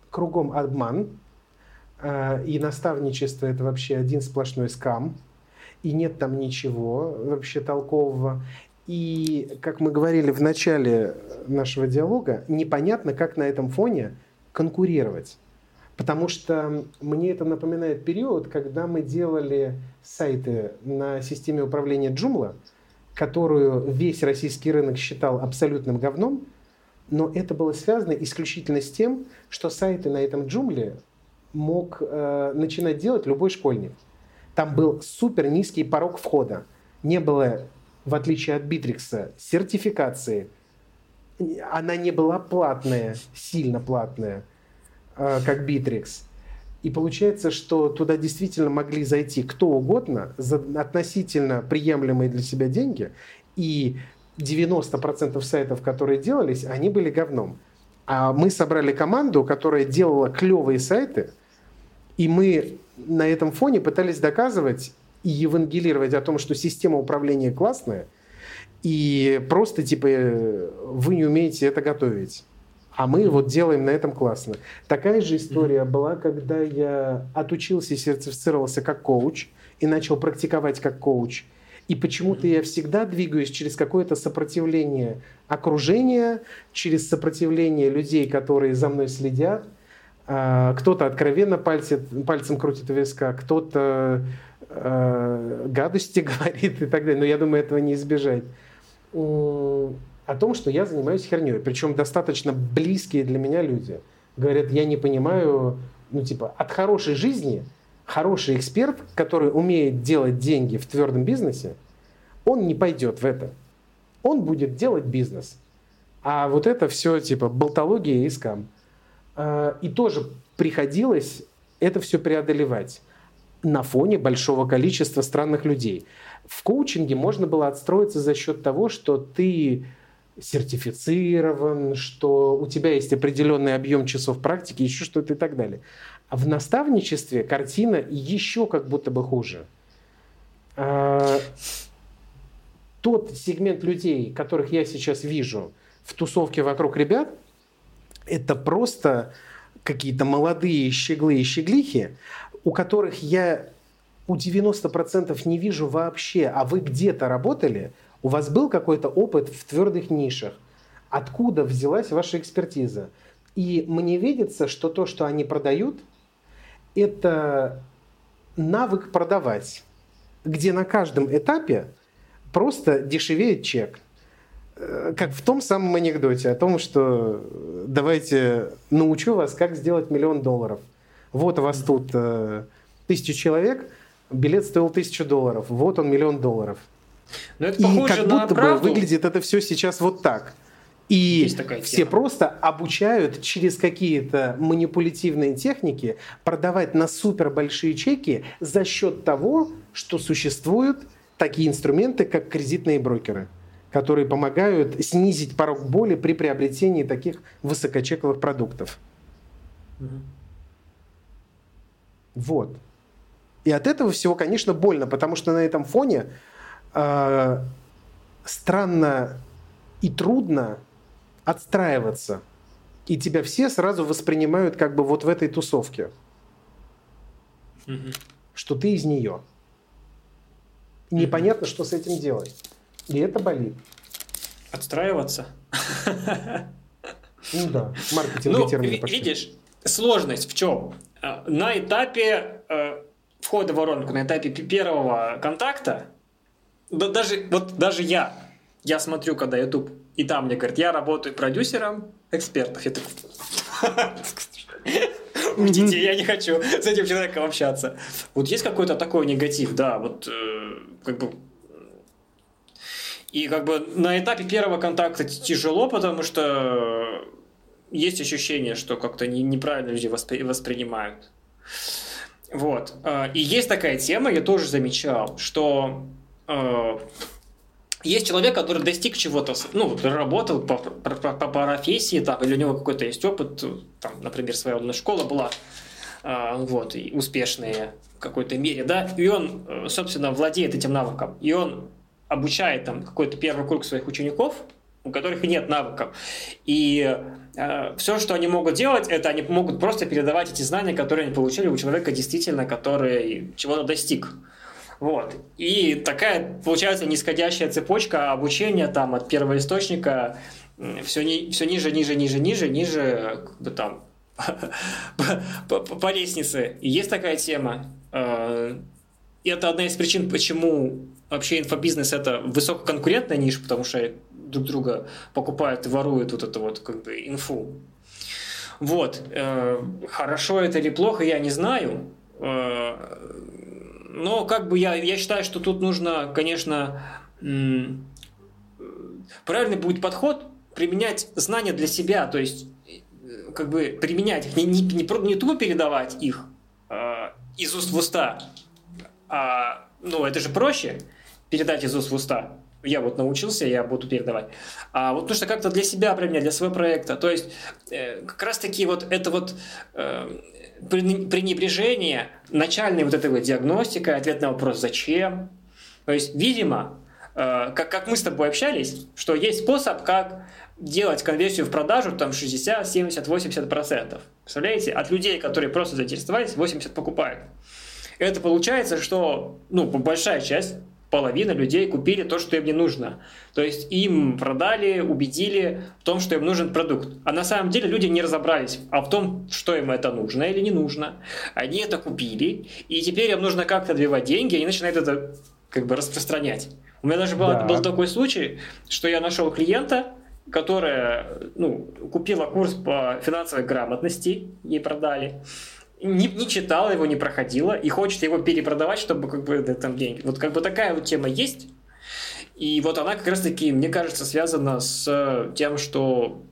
кругом обман, э, и наставничество это вообще один сплошной скам, и нет там ничего вообще толкового. И, как мы говорили в начале нашего диалога, непонятно, как на этом фоне конкурировать. Потому что мне это напоминает период, когда мы делали сайты на системе управления Joomla, которую весь российский рынок считал абсолютным говном, но это было связано исключительно с тем, что сайты на этом Joomla мог э, начинать делать любой школьник. Там был супер низкий порог входа. Не было, в отличие от Битрикса, сертификации. Она не была платная, сильно платная, э, как Битрикс. И получается, что туда действительно могли зайти кто угодно за относительно приемлемые для себя деньги. И 90% сайтов, которые делались, они были говном. А мы собрали команду, которая делала клевые сайты, и мы на этом фоне пытались доказывать и евангелировать о том, что система управления классная, и просто типа вы не умеете это готовить. А мы вот делаем на этом классно. Такая же история была, когда я отучился и сертифицировался как коуч и начал практиковать как коуч – и почему-то я всегда двигаюсь через какое-то сопротивление окружения, через сопротивление людей, которые за мной следят. А, кто-то откровенно пальцем, пальцем крутит в виска, кто-то э, гадости (laughs) говорит и так далее. Но я думаю, этого не избежать. О том, что я занимаюсь херней. Причем достаточно близкие для меня люди. Говорят, я не понимаю, ну типа, от хорошей жизни – хороший эксперт, который умеет делать деньги в твердом бизнесе, он не пойдет в это. Он будет делать бизнес. А вот это все типа болтология и скам. А, и тоже приходилось это все преодолевать на фоне большого количества странных людей. В коучинге можно было отстроиться за счет того, что ты сертифицирован, что у тебя есть определенный объем часов практики, еще что-то и так далее. А в наставничестве картина еще как будто бы хуже. А, тот сегмент людей, которых я сейчас вижу в тусовке вокруг ребят, это просто какие-то молодые щеглы и щеглихи, у которых я у 90% не вижу вообще, а вы где-то работали, у вас был какой-то опыт в твердых нишах, откуда взялась ваша экспертиза. И мне видится, что то, что они продают – это навык продавать, где на каждом этапе просто дешевеет чек. Э, как в том самом анекдоте о том, что давайте научу вас, как сделать миллион долларов. Вот у вас тут э, тысяча человек, билет стоил тысячу долларов, вот он миллион долларов. Но это И как будто правду. бы выглядит это все сейчас вот так. И все просто обучают через какие-то манипулятивные техники продавать на супер большие чеки за счет того, что существуют такие инструменты, как кредитные брокеры которые помогают снизить порог боли при приобретении таких высокочековых продуктов. Угу. Вот. И от этого всего, конечно, больно, потому что на этом фоне э, странно и трудно отстраиваться. И тебя все сразу воспринимают как бы вот в этой тусовке. Угу. Что ты из нее. И непонятно, что с этим делать. И это болит. Отстраиваться? Ну да, маркетинговые ну, термины пошли. Видишь, сложность в чем? Э, на этапе э, входа в воронку, на этапе первого контакта, да, даже, вот даже я, я смотрю, когда YouTube, и там мне говорят, я работаю продюсером экспертов. Я такой... (laughs) Уйдите, я не хочу с этим человеком общаться. Вот есть какой-то такой негатив, да, вот э, как бы и как бы на этапе первого контакта тяжело, потому что есть ощущение, что как-то не, неправильно люди воспри, воспринимают. Вот. А, и есть такая тема, я тоже замечал, что э, есть человек, который достиг чего-то, ну, работал по, по, по, профессии, там, или у него какой-то есть опыт, там, например, своя школа была, э, вот, и успешная в какой-то мере, да, и он, э, собственно, владеет этим навыком, и он обучает там какой-то первый круг своих учеников, у которых нет навыков. И э, все, что они могут делать, это они могут просто передавать эти знания, которые они получили у человека действительно, который чего-то достиг. Вот. И такая получается нисходящая цепочка обучения там от первого источника все, ни, все ниже, ниже, ниже, ниже, ниже, как бы там (laughs) по, лестнице. Есть такая тема. Э, и это одна из причин, почему вообще инфобизнес это высококонкурентная ниша, потому что друг друга покупают и воруют вот эту вот как бы инфу. Вот. Э, хорошо это или плохо, я не знаю. Э, но как бы я, я считаю, что тут нужно, конечно, правильный будет подход применять знания для себя, то есть э, как бы применять их, не, не, не, не тупо передавать их из уст в уста, а, ну это же проще, передать из уст в уста. Я вот научился, я буду передавать. А вот нужно как-то для себя применять, для своего проекта. То есть э, как раз-таки вот это вот э, пренебрежение начальной вот этой вот диагностикой, ответ на вопрос «зачем?». То есть, видимо, э, как, как мы с тобой общались, что есть способ, как делать конверсию в продажу там 60, 70, 80 процентов. Представляете? От людей, которые просто заинтересовались, 80 покупают. Это получается, что ну, большая часть половина людей купили то, что им не нужно. То есть им продали, убедили в том, что им нужен продукт. А на самом деле люди не разобрались а в том, что им это нужно или не нужно. Они это купили, и теперь им нужно как-то отбивать деньги, и они начинают это как бы распространять. У меня даже был, да. был такой случай, что я нашел клиента, которая ну, купила курс по финансовой грамотности, ей продали не, не читала его, не проходила и хочет его перепродавать, чтобы как бы да, там деньги. Вот как бы такая вот тема есть. И вот она как раз-таки, мне кажется, связана с тем, что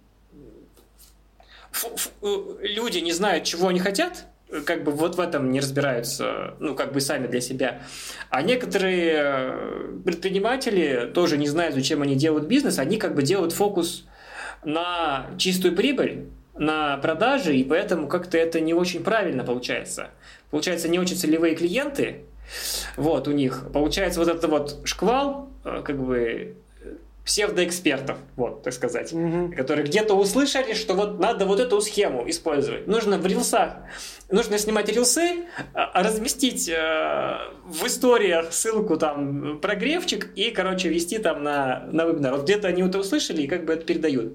э, люди не знают, чего они хотят, как бы вот в этом не разбираются, ну, как бы сами для себя. А некоторые э, предприниматели тоже не знают, зачем они делают бизнес, они как бы делают фокус на чистую прибыль, на продажи, и поэтому как-то это не очень правильно получается. Получается, не очень целевые клиенты, вот у них. Получается вот этот вот шквал, э, как бы псевдоэкспертов, вот, так сказать, угу. которые где-то услышали, что вот надо вот эту схему использовать. Нужно в рилсах, нужно снимать рилсы, а, разместить э, в историях ссылку там прогревчик и, короче, вести там на, на вебинар. Вот где-то они это услышали и как бы это передают.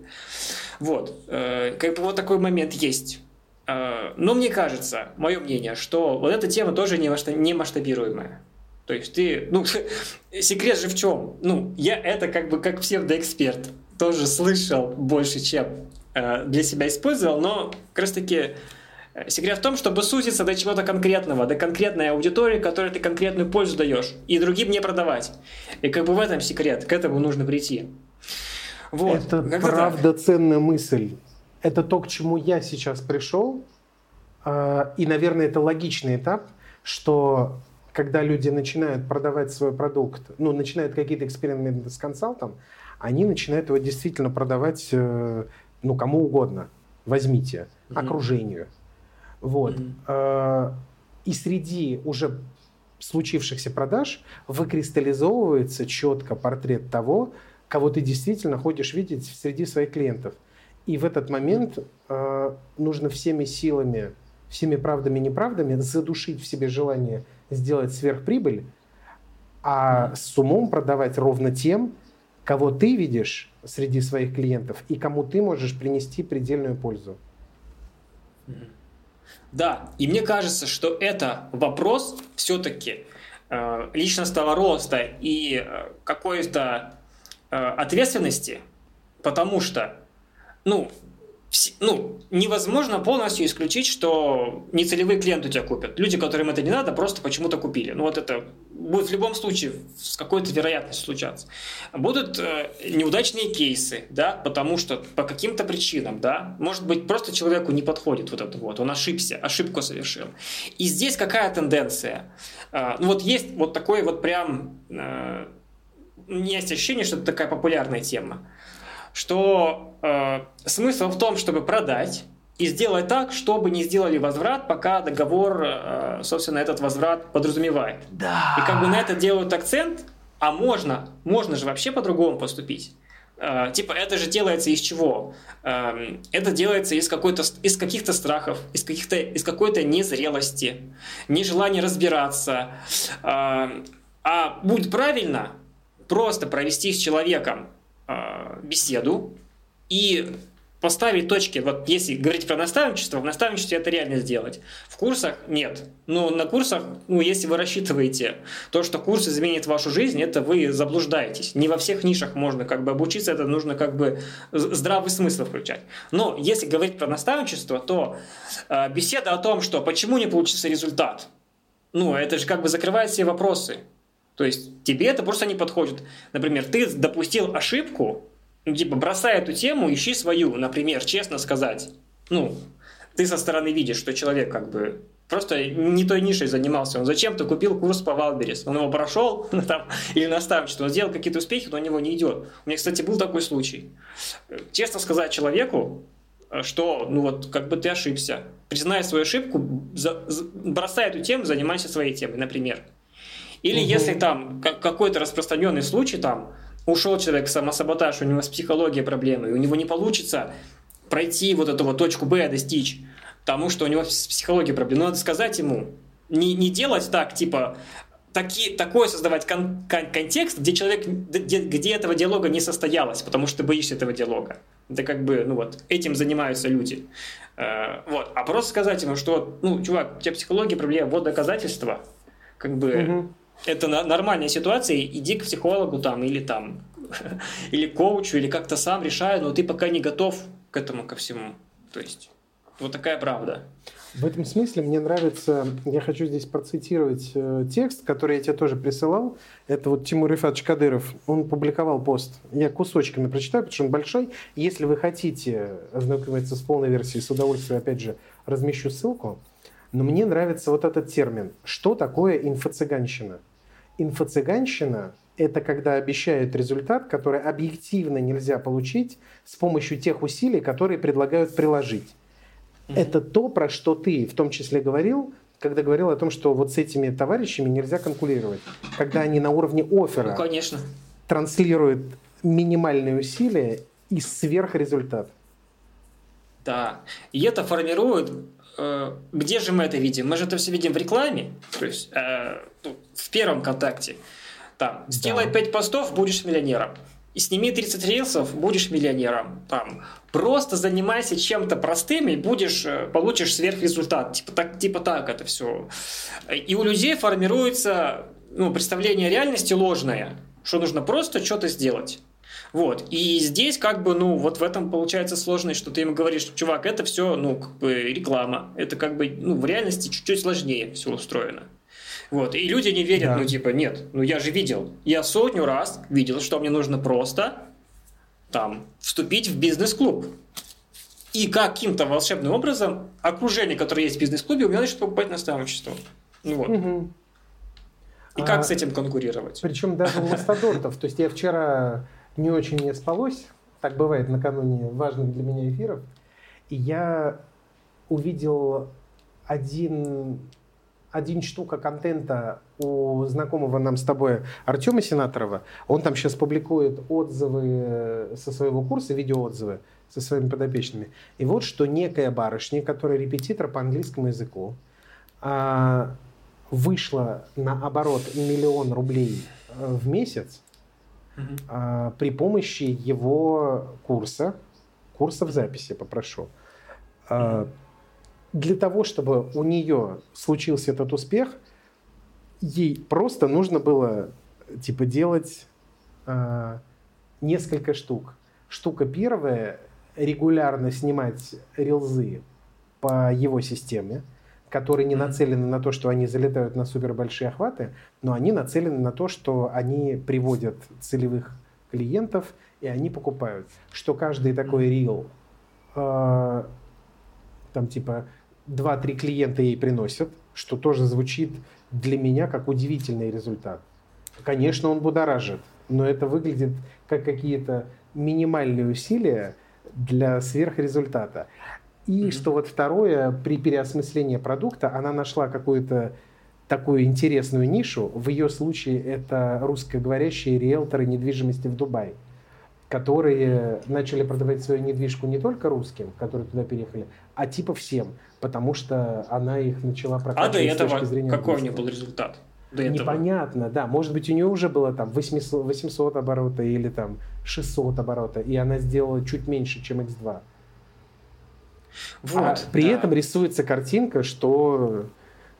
Вот, э, как бы вот такой момент есть. Э, но мне кажется, мое мнение, что вот эта тема тоже не, масштабируемая. То есть ты, ну, (laughs) секрет же в чем? Ну, я это как бы как псевдоэксперт тоже слышал больше, чем э, для себя использовал, но как раз таки секрет в том, чтобы сузиться до чего-то конкретного, до конкретной аудитории, которой ты конкретную пользу даешь, и другим не продавать. И как бы в этом секрет, к этому нужно прийти. Вот. Это Как-то правда так. ценная мысль. Это то, к чему я сейчас пришел. А, и, наверное, это логичный этап, что когда люди начинают продавать свой продукт, ну, начинают какие-то эксперименты с консалтом, они начинают его действительно продавать, э, ну, кому угодно. Возьмите. Mm-hmm. Окружению. Вот. Mm-hmm. И среди уже случившихся продаж выкристаллизовывается четко портрет того, кого ты действительно хочешь видеть среди своих клиентов. И в этот момент э, нужно всеми силами, всеми правдами и неправдами задушить в себе желание сделать сверхприбыль, а с умом продавать ровно тем, кого ты видишь среди своих клиентов и кому ты можешь принести предельную пользу. Да, и мне кажется, что это вопрос все-таки э, личностного роста и э, какой-то ответственности, потому что, ну, ну, невозможно полностью исключить, что нецелевые клиенты у тебя купят. Люди, которым это не надо, просто почему-то купили. Ну вот это будет в любом случае с какой-то вероятностью случаться. Будут э, неудачные кейсы, да, потому что по каким-то причинам, да, может быть, просто человеку не подходит вот это вот, он ошибся, ошибку совершил. И здесь какая тенденция? Э, ну вот есть вот такой вот прям... Э, есть ощущение, что это такая популярная тема что э, смысл в том, чтобы продать и сделать так, чтобы не сделали возврат, пока договор, э, собственно, этот возврат подразумевает. Да. И как бы на это делают акцент, а можно, можно же вообще по-другому поступить. Uh, типа это же делается из чего? Uh, это делается из какой-то из каких-то страхов, из каких-то из какой-то незрелости, нежелания разбираться. Uh, а будет правильно просто провести с человеком э, беседу и поставить точки. Вот если говорить про наставничество, в наставничестве это реально сделать. В курсах нет. Но на курсах, ну, если вы рассчитываете то, что курс изменит вашу жизнь, это вы заблуждаетесь. Не во всех нишах можно как бы обучиться, это нужно как бы здравый смысл включать. Но если говорить про наставничество, то э, беседа о том, что почему не получится результат, ну, это же как бы закрывает все вопросы. То есть тебе это просто не подходит. Например, ты допустил ошибку, ну, типа, бросай эту тему, ищи свою, например, честно сказать. Ну, ты со стороны видишь, что человек как бы просто не той нишей занимался. Он зачем-то купил курс по Wildberries. Он его прошел (laughs) там, или наставничество, он сделал какие-то успехи, но у него не идет. У меня, кстати, был такой случай. Честно сказать человеку, что, ну вот, как бы ты ошибся. Признай свою ошибку, за, за, бросай эту тему, занимайся своей темой, например. Или угу. если там какой-то распространенный случай, там ушел человек в самосаботаж, у него с психологией проблемы, и у него не получится пройти вот эту вот точку Б, достичь, потому что у него с психологией проблемы. Надо сказать ему, не, не делать так, типа, таки, такое создавать кон, кон, контекст, где человек, где, где этого диалога не состоялось, потому что ты боишься этого диалога. Это как бы, ну вот, этим занимаются люди. Э, вот. А просто сказать ему, что, ну, чувак, у тебя психология проблема, вот доказательства, как бы... Угу это нормальная ситуация, иди к психологу там или там, (laughs) или коучу, или как-то сам решай, но ты пока не готов к этому, ко всему. То есть, вот такая правда. В этом смысле мне нравится, я хочу здесь процитировать э, текст, который я тебе тоже присылал. Это вот Тимур Ифатович Кадыров, он публиковал пост. Я кусочками прочитаю, потому что он большой. Если вы хотите ознакомиться с полной версией, с удовольствием, опять же, размещу ссылку. Но мне нравится вот этот термин. Что такое инфо-цыганщина? Инфо-цыганщина – это когда обещают результат, который объективно нельзя получить с помощью тех усилий, которые предлагают приложить. Mm-hmm. Это то, про что ты в том числе говорил, когда говорил о том, что вот с этими товарищами нельзя конкурировать. Когда они на уровне оффера ну, конечно. транслируют минимальные усилия и сверхрезультат. Да, и это формирует где же мы это видим? Мы же это все видим в рекламе, то есть э, ну, в первом контакте. Там, сделай да. 5 постов, будешь миллионером. И сними 30 рилсов, будешь миллионером. Там, просто занимайся чем-то простым и будешь, э, получишь сверхрезультат. Типа так, типа так это все. И у людей формируется ну, представление реальности ложное, что нужно просто что-то сделать. Вот. И здесь как бы, ну, вот в этом получается сложность, что ты ему говоришь, чувак, это все, ну, как бы реклама. Это как бы, ну, в реальности чуть-чуть сложнее все устроено. Вот. И люди не верят, да. ну, типа, нет, ну, я же видел. Я сотню раз видел, что мне нужно просто там вступить в бизнес-клуб. И каким-то волшебным образом окружение, которое есть в бизнес-клубе, у меня начнет покупать наставничество. Ну вот. Мгм. И как А, с этим конкурировать? Причем даже у мастодонтов. То есть я вчера не очень не спалось, так бывает накануне важных для меня эфиров, и я увидел один, один штука контента у знакомого нам с тобой Артема Сенаторова. Он там сейчас публикует отзывы со своего курса, видеоотзывы со своими подопечными. И вот что некая барышня, которая репетитор по английскому языку, а, вышла на оборот миллион рублей э, в месяц А, при помощи его курса, курса в записи попрошу. А, Для того, чтобы у нее случился этот успех, ей просто нужно было типа делать а, несколько штук. Штука первая регулярно снимать рилзы по его системе, которые не нацелены на то, что они залетают на супер большие охваты, но они нацелены на то, что они приводят целевых клиентов и они покупают. Что каждый такой рил, э, там типа 2-3 клиента ей приносят, что тоже звучит для меня как удивительный результат. Конечно, он будоражит, но это выглядит как какие-то минимальные усилия для сверхрезультата. И Мгм. что вот второе, при переосмыслении продукта она нашла какую-то такую интересную нишу. В ее случае это русскоговорящие риэлторы недвижимости в Дубае, которые начали продавать свою недвижку не только русским, которые туда переехали, а типа всем, потому что она их начала А до прокачивать с этого точки зрения какой у нее был результат? До этого. Непонятно, да. Может быть, у нее уже было там 800, 800 оборота или там 600 оборота, и она сделала чуть меньше, чем X2. Вот, а при да. этом рисуется картинка, что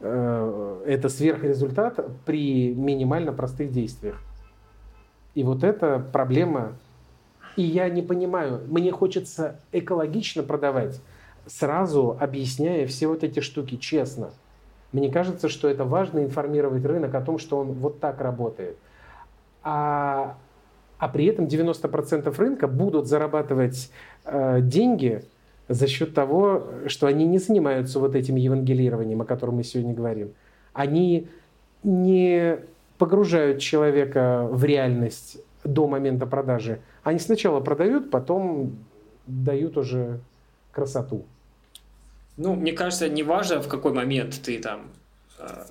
э, это сверхрезультат при минимально простых действиях. И вот это проблема. И я не понимаю, мне хочется экологично продавать, сразу объясняя все вот эти штуки честно. Мне кажется, что это важно информировать рынок о том, что он вот так работает. А, а при этом 90% рынка будут зарабатывать э, деньги за счет того, что они не занимаются вот этим евангелированием, о котором мы сегодня говорим. Они не погружают человека в реальность до момента продажи. Они сначала продают, потом дают уже красоту. Ну, мне кажется, не важно, в какой момент ты там э,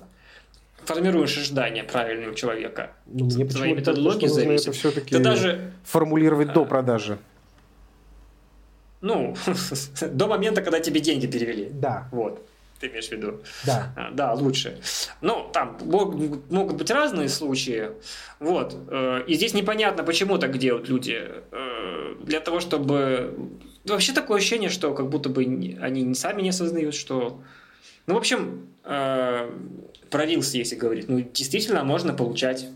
формируешь ожидания правильного человека. Ну, мне почему-то методологии все-таки Ты даже, формулировать до продажи. Ну, (laughs) до момента, когда тебе деньги перевели. Да, Вот, ты имеешь в виду. да. А, Да, лучше. Ну, там мог- могут быть разные случаи. Вот. э, И здесь непонятно, почему так делают люди. Э, Для того, чтобы... Вообще такое ощущение, что как будто бы они сами не осознают, что... Ну, в общем, э, про Reels, если говорить, ну, действительно можно получать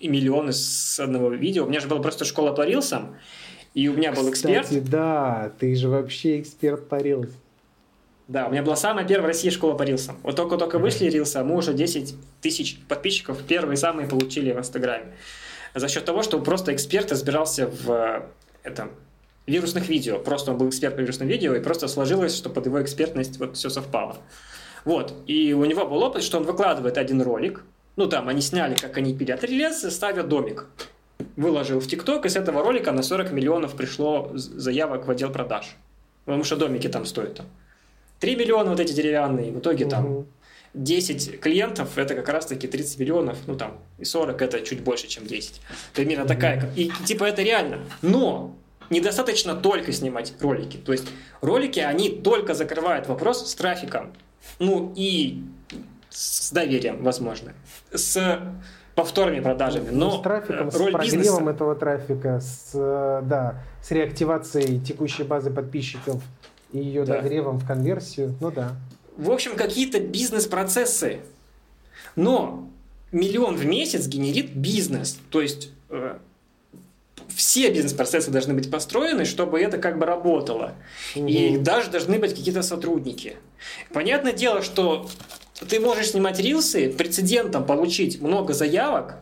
и миллионы с одного видео. У меня же была просто школа по рилсам, и у меня был эксперт. Кстати, да, ты же вообще эксперт по Reels. Да, у меня была самая первая в России школа по рилсам. Вот только-только вышли рилсы, а мы уже 10 тысяч подписчиков первые самые получили в Инстаграме. За счет того, что просто эксперт разбирался в этом вирусных видео. Просто он был эксперт по вирусным видео, и просто сложилось, что под его экспертность вот все совпало. Вот. И у него был опыт, что он выкладывает один ролик. Ну, там, они сняли, как они пилят релизы, ставят домик. Выложил в ТикТок, и с этого ролика на 40 миллионов пришло заявок в отдел продаж. Потому что домики там стоят там. 3 миллиона вот эти деревянные, в итоге там Мгм. 10 клиентов, это как раз таки 30 миллионов, ну там, и 40 это чуть больше, чем 10. Примерно такая, и типа это реально. Но недостаточно только снимать ролики. То есть ролики, они только закрывают вопрос с трафиком. Ну и с доверием, возможно. С повторными продажами. Но Ну, с трафиком, э, с роль прогревом бизнеса... этого трафика, с, э, да, с реактивацией текущей базы подписчиков и ее Да. догревом в конверсию. Ну да. В общем, какие-то бизнес-процессы. Но миллион в месяц генерит бизнес. То есть э, все бизнес-процессы должны быть построены, чтобы это как бы работало. И Мгм. даже должны быть какие-то сотрудники. Понятное дело, что ты можешь снимать рилсы, прецедентом получить много заявок,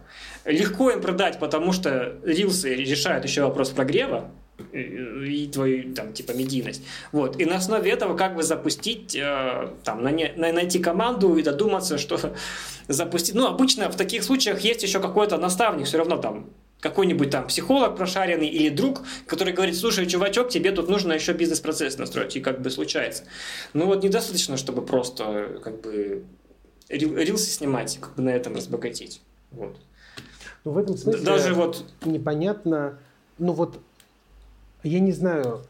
легко им продать, потому что рилсы решают еще вопрос прогрева, и твою там типа медийность. Вот. И на основе этого как бы запустить, э, там, на, на, найти команду и додуматься, что (laughs) запустить. Ну, обычно в таких случаях есть еще какой-то наставник, все равно там какой-нибудь там психолог прошаренный или друг, который говорит, слушай, чувачок, тебе тут нужно еще бизнес-процесс настроить, и как бы случается. Ну вот недостаточно, чтобы просто как бы рилсы снимать, как бы на этом разбогатеть. Вот. Ну в этом смысле Даже вот... непонятно, ну вот я не знаю,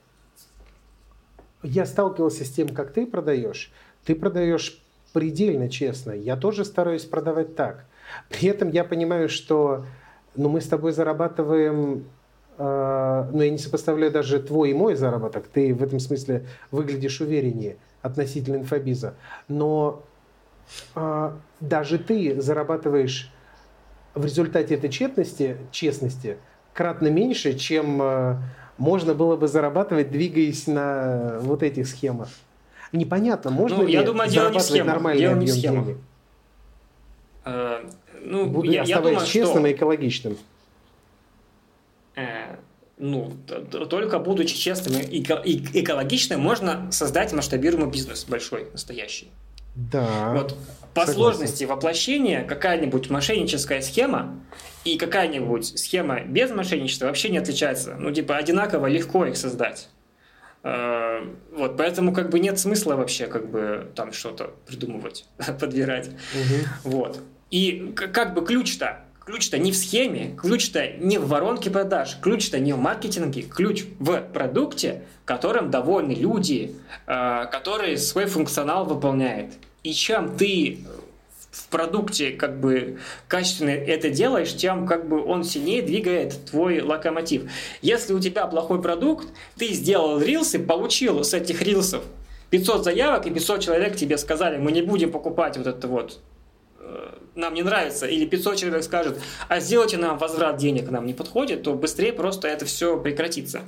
я сталкивался с тем, как ты продаешь. Ты продаешь предельно честно. Я тоже стараюсь продавать так. При этом я понимаю, что ну, мы с тобой зарабатываем, э, ну, я не сопоставляю даже твой и мой заработок. Ты в этом смысле выглядишь увереннее относительно инфобиза. Но э, даже ты зарабатываешь в результате этой честности, честности кратно меньше, чем э, можно было бы зарабатывать, двигаясь на вот этих схемах. Непонятно, можно ну, ли я думаю, зарабатывать нормальный дело объем денег. Ну, Буду, я, оставаясь я думаю, честным что... и экологичным. Э, ну, только будучи честным и экологичным, можно создать масштабируемый бизнес большой, настоящий. Да. Вот по согласен. сложности воплощения какая-нибудь мошенническая схема и какая-нибудь схема без мошенничества вообще не отличается. Ну, типа, одинаково легко их создать. Э, вот, поэтому как бы нет смысла вообще как бы там что-то придумывать, (laughs) подбирать. Угу. Вот. И как бы ключ-то, ключ-то не в схеме, ключ-то не в воронке продаж, ключ-то не в маркетинге, ключ в продукте, которым довольны люди, э, который свой функционал выполняет. И чем ты в продукте как бы качественно это делаешь, тем как бы он сильнее двигает твой локомотив. Если у тебя плохой продукт, ты сделал рилсы, получил с этих рилсов 500 заявок, и 500 человек тебе сказали, мы не будем покупать вот это вот нам не нравится, или 500 человек скажет, а сделайте нам возврат денег, нам не подходит, то быстрее просто это все прекратится.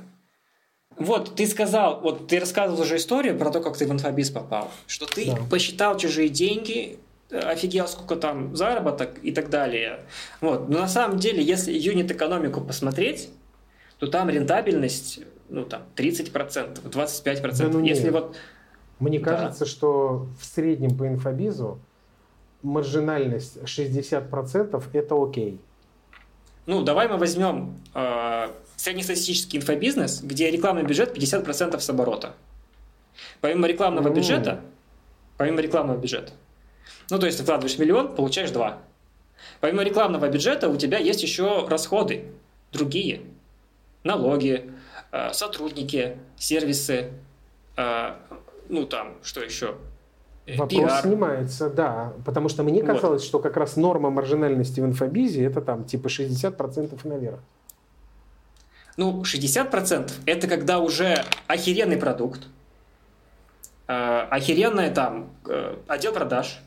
Вот, ты сказал, вот ты рассказывал уже историю про то, как ты в инфобиз попал, что ты да. посчитал чужие деньги, офигел, сколько там заработок и так далее. Вот. Но на самом деле, если юнит-экономику посмотреть, то там рентабельность, ну там 30%, 25%. Да, ну, если нет. вот... Мне да. кажется, что в среднем по инфобизу маржинальность 60% это окей. Ну, давай мы возьмем э, среднестатистический инфобизнес, где рекламный бюджет 50% с оборота. Помимо рекламного mm. бюджета, помимо рекламного бюджета, ну, то есть ты вкладываешь миллион, получаешь два. Помимо рекламного бюджета у тебя есть еще расходы другие. Налоги, э, сотрудники, сервисы, э, ну там, что еще? Э, Вопрос PR. снимается, да. Потому что мне казалось, вот. что как раз норма маржинальности в инфобизе это там типа 60% и наверх. Ну, 60% это когда уже охеренный продукт, охеренный там отдел продаж,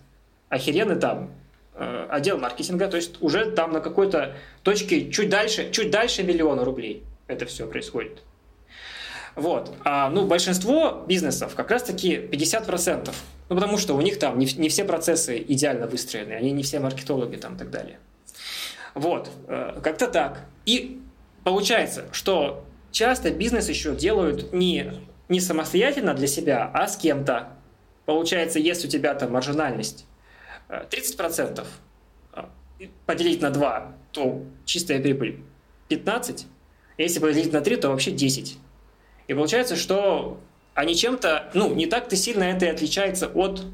охеренный там э, отдел маркетинга, то есть уже там на какой-то точке чуть дальше, чуть дальше миллиона рублей это все происходит. Вот. А, ну, большинство бизнесов как раз-таки 50%. Ну, потому что у них там не, не все процессы идеально выстроены, они не все маркетологи там и так далее. Вот. Э, как-то так. И получается, что часто бизнес еще делают не, не самостоятельно для себя, а с кем-то. Получается, есть у тебя там маржинальность 30% а, поделить на 2, то чистая прибыль 15. Если поделить на 3, то вообще 10. И получается, что они чем-то, ну, не так-то сильно это и отличается от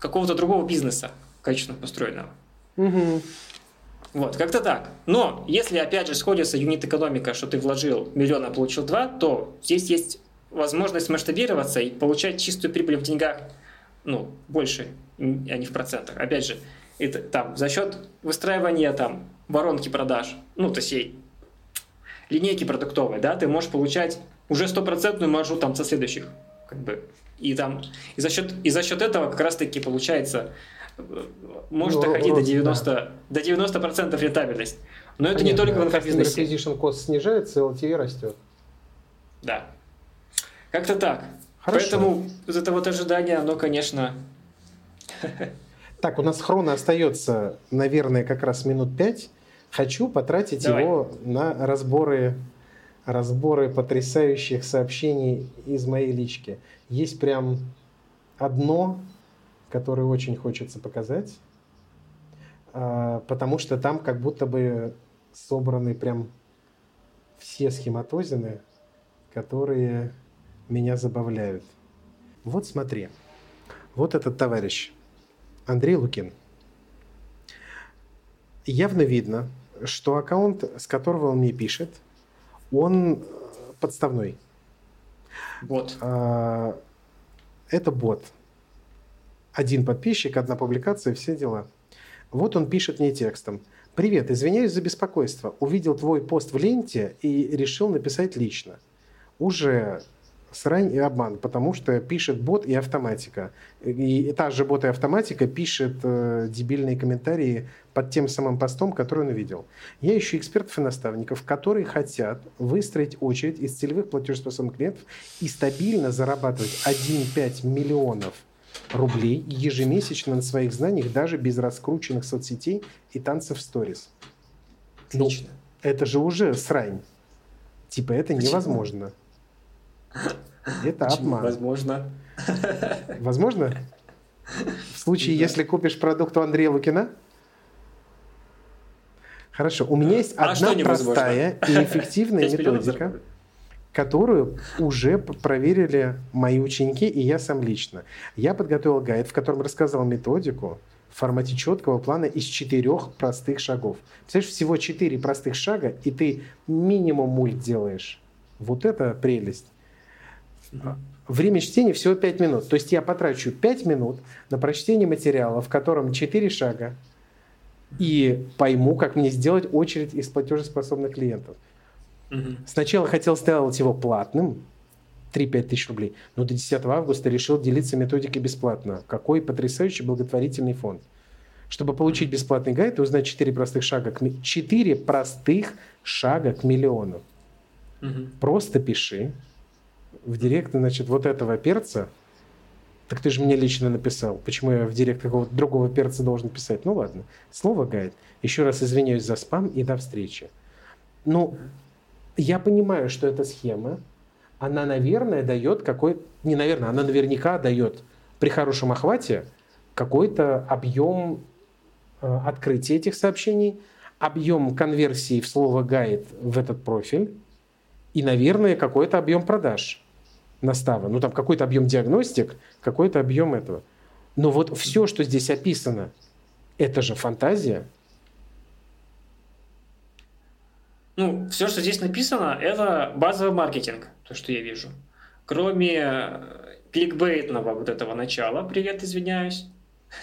какого-то другого бизнеса, качественно построенного. Угу. Вот, как-то так. Но если, опять же, сходится юнит-экономика, что ты вложил миллион, а получил два, то здесь есть возможность масштабироваться и получать чистую прибыль в деньгах, ну, больше, а не в процентах. Опять же, это там за счет выстраивания там воронки продаж, ну, то есть линейки продуктовой, да, ты можешь получать уже стопроцентную маржу там со следующих, как бы, и там, и за счет, и за счет этого как раз-таки получается, может ну, доходить рост, до 90, да. до 90 процентов рентабельность. Но это Понятно. не только в инфобизнесе. Acquisition cost снижается, LTV растет. Да. Как-то так. Хорошо. Поэтому вот это вот ожидание, оно, конечно, так, у нас хрона остается, наверное, как раз минут пять. Хочу потратить Давай. его на разборы, разборы потрясающих сообщений из моей лички. Есть прям одно, которое очень хочется показать, а, потому что там как будто бы собраны прям все схематозины, которые меня забавляют. Вот смотри, вот этот товарищ, Андрей Лукин. Явно видно, что аккаунт, с которого он мне пишет, он подставной. Бот. А, это бот. Один подписчик, одна публикация, все дела. Вот он пишет мне текстом. «Привет, извиняюсь за беспокойство. Увидел твой пост в ленте и решил написать лично. Уже срань и обман, потому что пишет бот и автоматика. И та же бот и автоматика пишет э, дебильные комментарии под тем самым постом, который он увидел. Я ищу экспертов и наставников, которые хотят выстроить очередь из целевых платежеспособных клиентов и стабильно зарабатывать 1,5 миллионов рублей ежемесячно на своих знаниях, даже без раскрученных соцсетей и танцев в сторис. Отлично. Ну, это же уже срань. Типа это Почему? невозможно. Это обман. Возможно. Возможно? В случае, да. если купишь продукт у Андрея Лукина? Хорошо. У меня есть а одна простая и эффективная методика, которую уже проверили мои ученики и я сам лично. Я подготовил гайд, в котором рассказал методику в формате четкого плана из четырех простых шагов. Представляешь, всего четыре простых шага, и ты минимум мульт делаешь. Вот это прелесть. Время чтения всего 5 минут. То есть я потрачу 5 минут на прочтение материала, в котором 4 шага, и пойму, как мне сделать очередь из платежеспособных клиентов. Угу. Сначала хотел сделать его платным, 3-5 тысяч рублей, но до 10 августа решил делиться методикой бесплатно. Какой потрясающий благотворительный фонд. Чтобы получить бесплатный гайд и узнать 4 простых шага к, 4 простых шага к миллиону. Угу. Просто пиши, в директ, значит, вот этого перца, так ты же мне лично написал. Почему я в директ какого-то другого перца должен писать? Ну ладно. Слово гайд. Еще раз извиняюсь за спам и до встречи. Ну, я понимаю, что эта схема, она, наверное, дает какой... Не наверное, она наверняка дает при хорошем охвате какой-то объем э, открытия этих сообщений, объем конверсии в слово гайд в этот профиль и, наверное, какой-то объем продаж настава. Ну, там какой-то объем диагностик, какой-то объем этого. Но вот все, что здесь описано, это же фантазия. Ну, все, что здесь написано, это базовый маркетинг, то, что я вижу. Кроме э, кликбейтного вот этого начала, привет, извиняюсь. (laughs)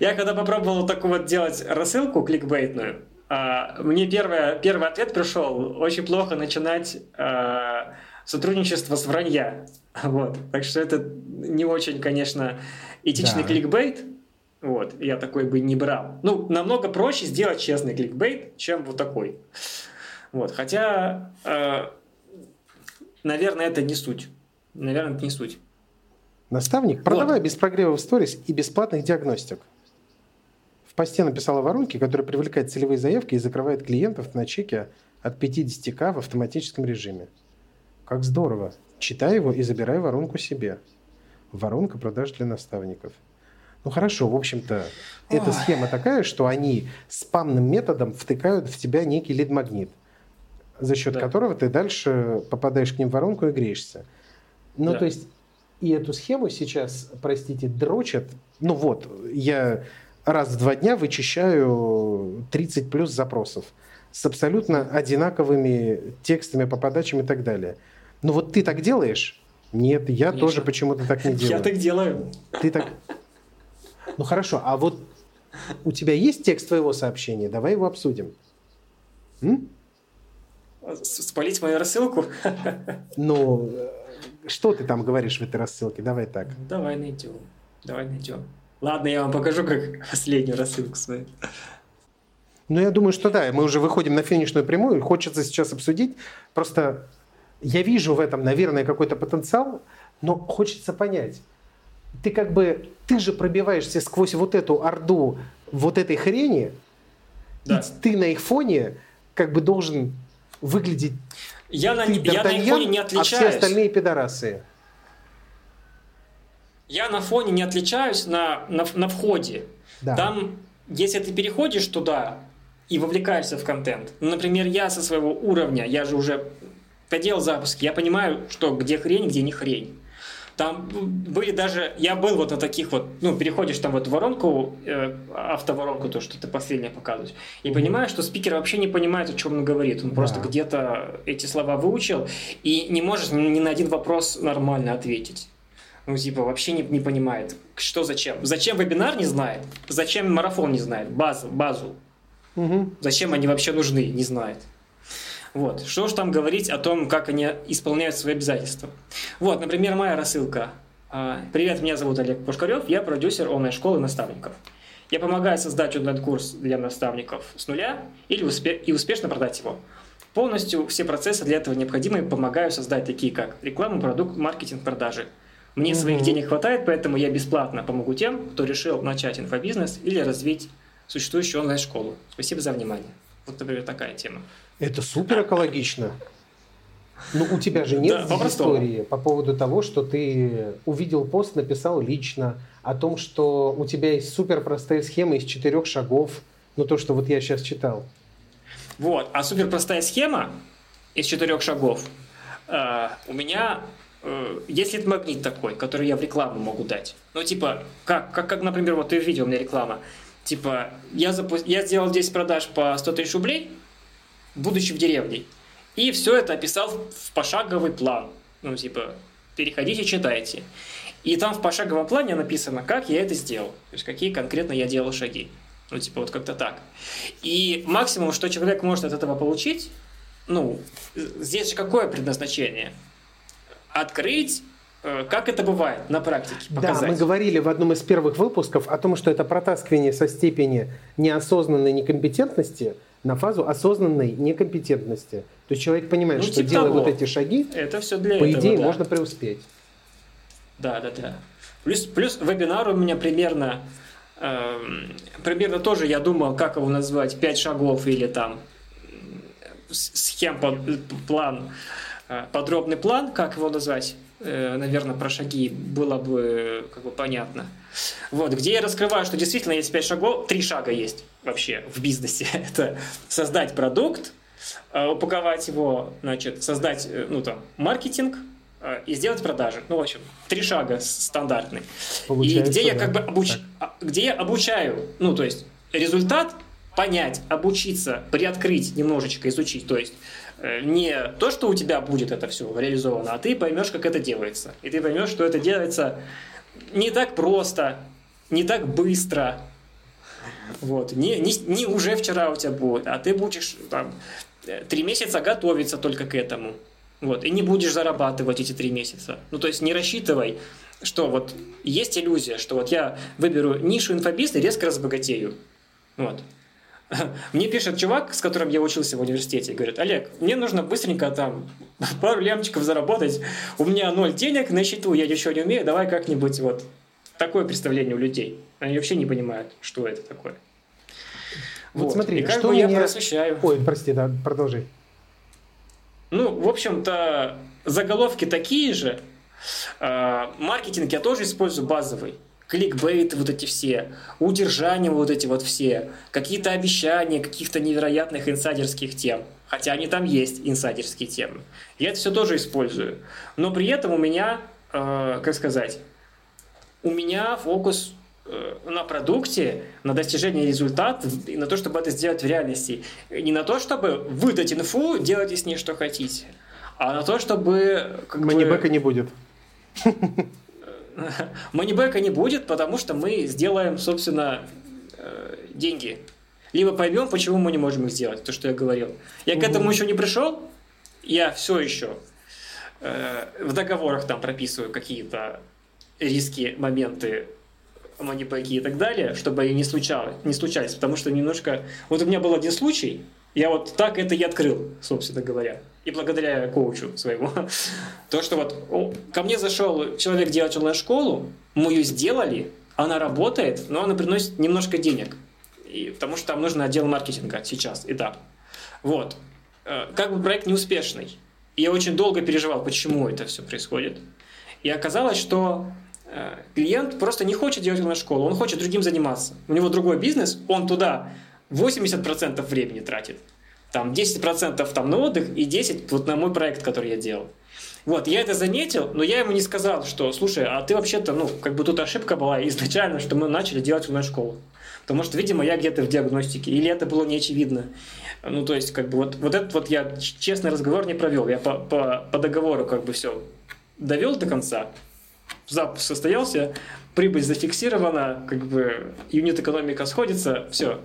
Я когда попробовал такую вот делать рассылку кликбейтную, а, мне первый, первый ответ пришел, очень плохо начинать а, сотрудничество с вранья. Вот. Так что это не очень, конечно, этичный да. кликбейт. Вот, я такой бы не брал. Ну, намного проще сделать честный кликбейт, чем вот такой. Вот, хотя, э, наверное, это не суть. Наверное, это не суть. Наставник, продавай вот. без прогрева в сторис и бесплатных диагностик. В посте написала воронки, которая привлекает целевые заявки и закрывает клиентов на чеке от 50к в автоматическом режиме. Как здорово. Читай его и забирай воронку себе. Воронка продаж для наставников. Ну хорошо, в общем-то, эта схема такая, что они спамным методом втыкают в тебя некий лид-магнит, за счет да. которого ты дальше попадаешь к ним в воронку и греешься. Ну, да. то есть, и эту схему сейчас, простите, дрочат. Ну вот, я раз в два дня вычищаю 30 плюс запросов с абсолютно одинаковыми текстами по подачам и так далее. Ну вот ты так делаешь? Нет, я Конечно. тоже почему-то так не (laughs) делаю. Я так делаю. Ты так... Ну хорошо, а вот у тебя есть текст твоего сообщения? Давай его обсудим. М? Спалить мою рассылку? Ну, что ты там говоришь в этой рассылке? Давай так. Давай найдем. Давай найдем. Ладно, я вам покажу, как последнюю рассылку свою. Ну, я думаю, что да, мы уже выходим на финишную прямую. Хочется сейчас обсудить. Просто я вижу в этом, наверное, какой-то потенциал, но хочется понять. Ты как бы, ты же пробиваешься сквозь вот эту орду вот этой хрени, Да. И ты на их фоне как бы должен выглядеть... Я на, я на их фоне не отличаюсь. А все остальные пидорасы. Я на фоне не отличаюсь на, на, на входе. Да. Там, если ты переходишь туда и вовлекаешься в контент, ну, например, я со своего уровня, я же уже поделал запуск, я понимаю, что где хрень, где не хрень. Там были даже, я был вот на таких вот, ну, переходишь там в эту воронку, э, автоворонку, то, что ты последнее показываешь, и понимаешь, что спикер вообще не понимает, о чем он говорит. Он да. просто где-то эти слова выучил и не может ни, ни на один вопрос нормально ответить. Ну, типа, вообще не, не понимает, что зачем. Зачем вебинар не знает, зачем марафон не знает, базу, базу. Угу. Зачем они вообще нужны, не знает. Вот. Что же там говорить о том, как они исполняют свои обязательства? Вот, например, моя рассылка. А, Привет, меня зовут Олег Пушкарев, я продюсер онлайн-школы наставников. Я помогаю создать онлайн-курс для наставников с нуля или успе- и успешно продать его. Полностью все процессы для этого необходимы. Помогаю создать такие, как реклама, продукт, маркетинг, продажи. Мне угу. своих денег хватает, поэтому я бесплатно помогу тем, кто решил начать инфобизнес или развить существующую онлайн-школу. Спасибо за внимание. Вот, например, такая тема. Это супер экологично. Ну, у тебя же нет да, истории по поводу того, что ты увидел пост, написал лично о том, что у тебя есть супер простая схема из четырех шагов, ну то, что вот я сейчас читал. Вот, а супер простая схема из четырех шагов э, у меня э, есть лид магнит такой, который я в рекламу могу дать. Ну, типа, как, как, как например, вот ты видел у меня реклама. Типа, я, запу... я сделал 10 продаж по 100 тысяч рублей, будучи в деревне. И все это описал в пошаговый план. Ну, типа, переходите, читайте. И там в пошаговом плане написано, как я это сделал. То есть, какие конкретно я делал шаги. Ну, типа, вот как-то так. И максимум, что человек может от этого получить, ну, здесь же какое предназначение? Открыть Э, как это бывает на практике? Показать? Да, мы говорили в одном из первых выпусков о том, что это протаскивание со степени неосознанной некомпетентности на фазу осознанной некомпетентности. То есть человек понимает, ну, что типа делая того. вот эти шаги, это все для по этого, идее да. можно преуспеть. Да, да, да. Плюс, плюс вебинар у меня примерно, э, примерно тоже я думал, как его назвать, пять шагов или там схем, план, э, подробный план, как его назвать наверное, про шаги было бы как бы понятно. Вот, где я раскрываю, что действительно есть пять шагов, три шага есть вообще в бизнесе. (laughs) Это создать продукт, э, упаковать его, значит, создать, э, ну там, маркетинг, и сделать продажи. Ну, в общем, три шага стандартные. Получается, и где я как бы обуч... А, где я обучаю, ну, то есть результат понять, обучиться, приоткрыть немножечко, изучить. То есть Э, не то, что у тебя будет это все реализовано, а ты поймешь, как это делается. И ты поймешь, что это делается не так просто, не так быстро. Вот. Не, не, не уже вчера у тебя будет, а ты будешь там, три месяца готовиться только к этому. Вот. И не будешь зарабатывать эти три месяца. Ну, то есть не рассчитывай, что вот есть иллюзия, что вот я выберу нишу инфобиз и резко разбогатею. Вот. (laughs) Мне пишет чувак, с которым я учился в университете, говорит, Олег, мне нужно быстренько там (laughs) пару лямчиков заработать, у меня ноль денег на счету, я ничего не умею, давай как-нибудь вот такое представление у людей. Они вообще не понимают, что это такое. Вот, вот смотри, и что я просвещаю. Ой, прости, да, продолжи. Ну, в общем-то, заголовки такие же. А, маркетинг я тоже использую базовый кликбейт вот эти все, удержания вот эти вот все, какие-то обещания каких-то невероятных инсайдерских тем. Хотя они там есть, инсайдерские темы. Я это все тоже использую. Но при этом у меня, э, как сказать, у меня фокус э, на продукте, на достижении результата и на то, чтобы это сделать в реальности. Не на то, чтобы выдать инфу, делайте с ней что хотите, а на то, чтобы... Как Манибека бы... не будет. (laughs) (laughs) Манибека не будет, потому что мы сделаем, собственно, э, деньги. Либо поймем, почему мы не можем их сделать, то, что я говорил. Я угу. к этому еще не пришел, я все еще э, в договорах там прописываю какие-то риски, моменты манипеки и так далее, чтобы они не случалось, не случались, потому что немножко... Вот у меня был один случай, я вот так это и открыл, собственно говоря и благодаря коучу своему. То, что вот ко мне зашел человек делать онлайн-школу, мы ее сделали, она работает, но она приносит немножко денег. И, потому что там нужен отдел маркетинга сейчас да. Вот. Э, как бы проект неуспешный. Я очень долго переживал, почему это все происходит. И оказалось, что э, клиент просто не хочет делать онлайн-школу, он хочет другим заниматься. У него другой бизнес, он туда 80% времени тратит. Там 10% там на отдых и 10% вот на мой проект, который я делал. Вот, я это заметил, но я ему не сказал, что, слушай, а ты вообще-то, ну, как бы тут ошибка была изначально, что мы начали делать онлайн-школу. Потому что, видимо, я где-то в диагностике, или это было не очевидно. Ну, то есть, как бы, вот, вот этот вот я честный разговор не провел. Я по, по, по договору как бы все довел до конца, запуск состоялся, прибыль зафиксирована, как бы юнит экономика сходится, все,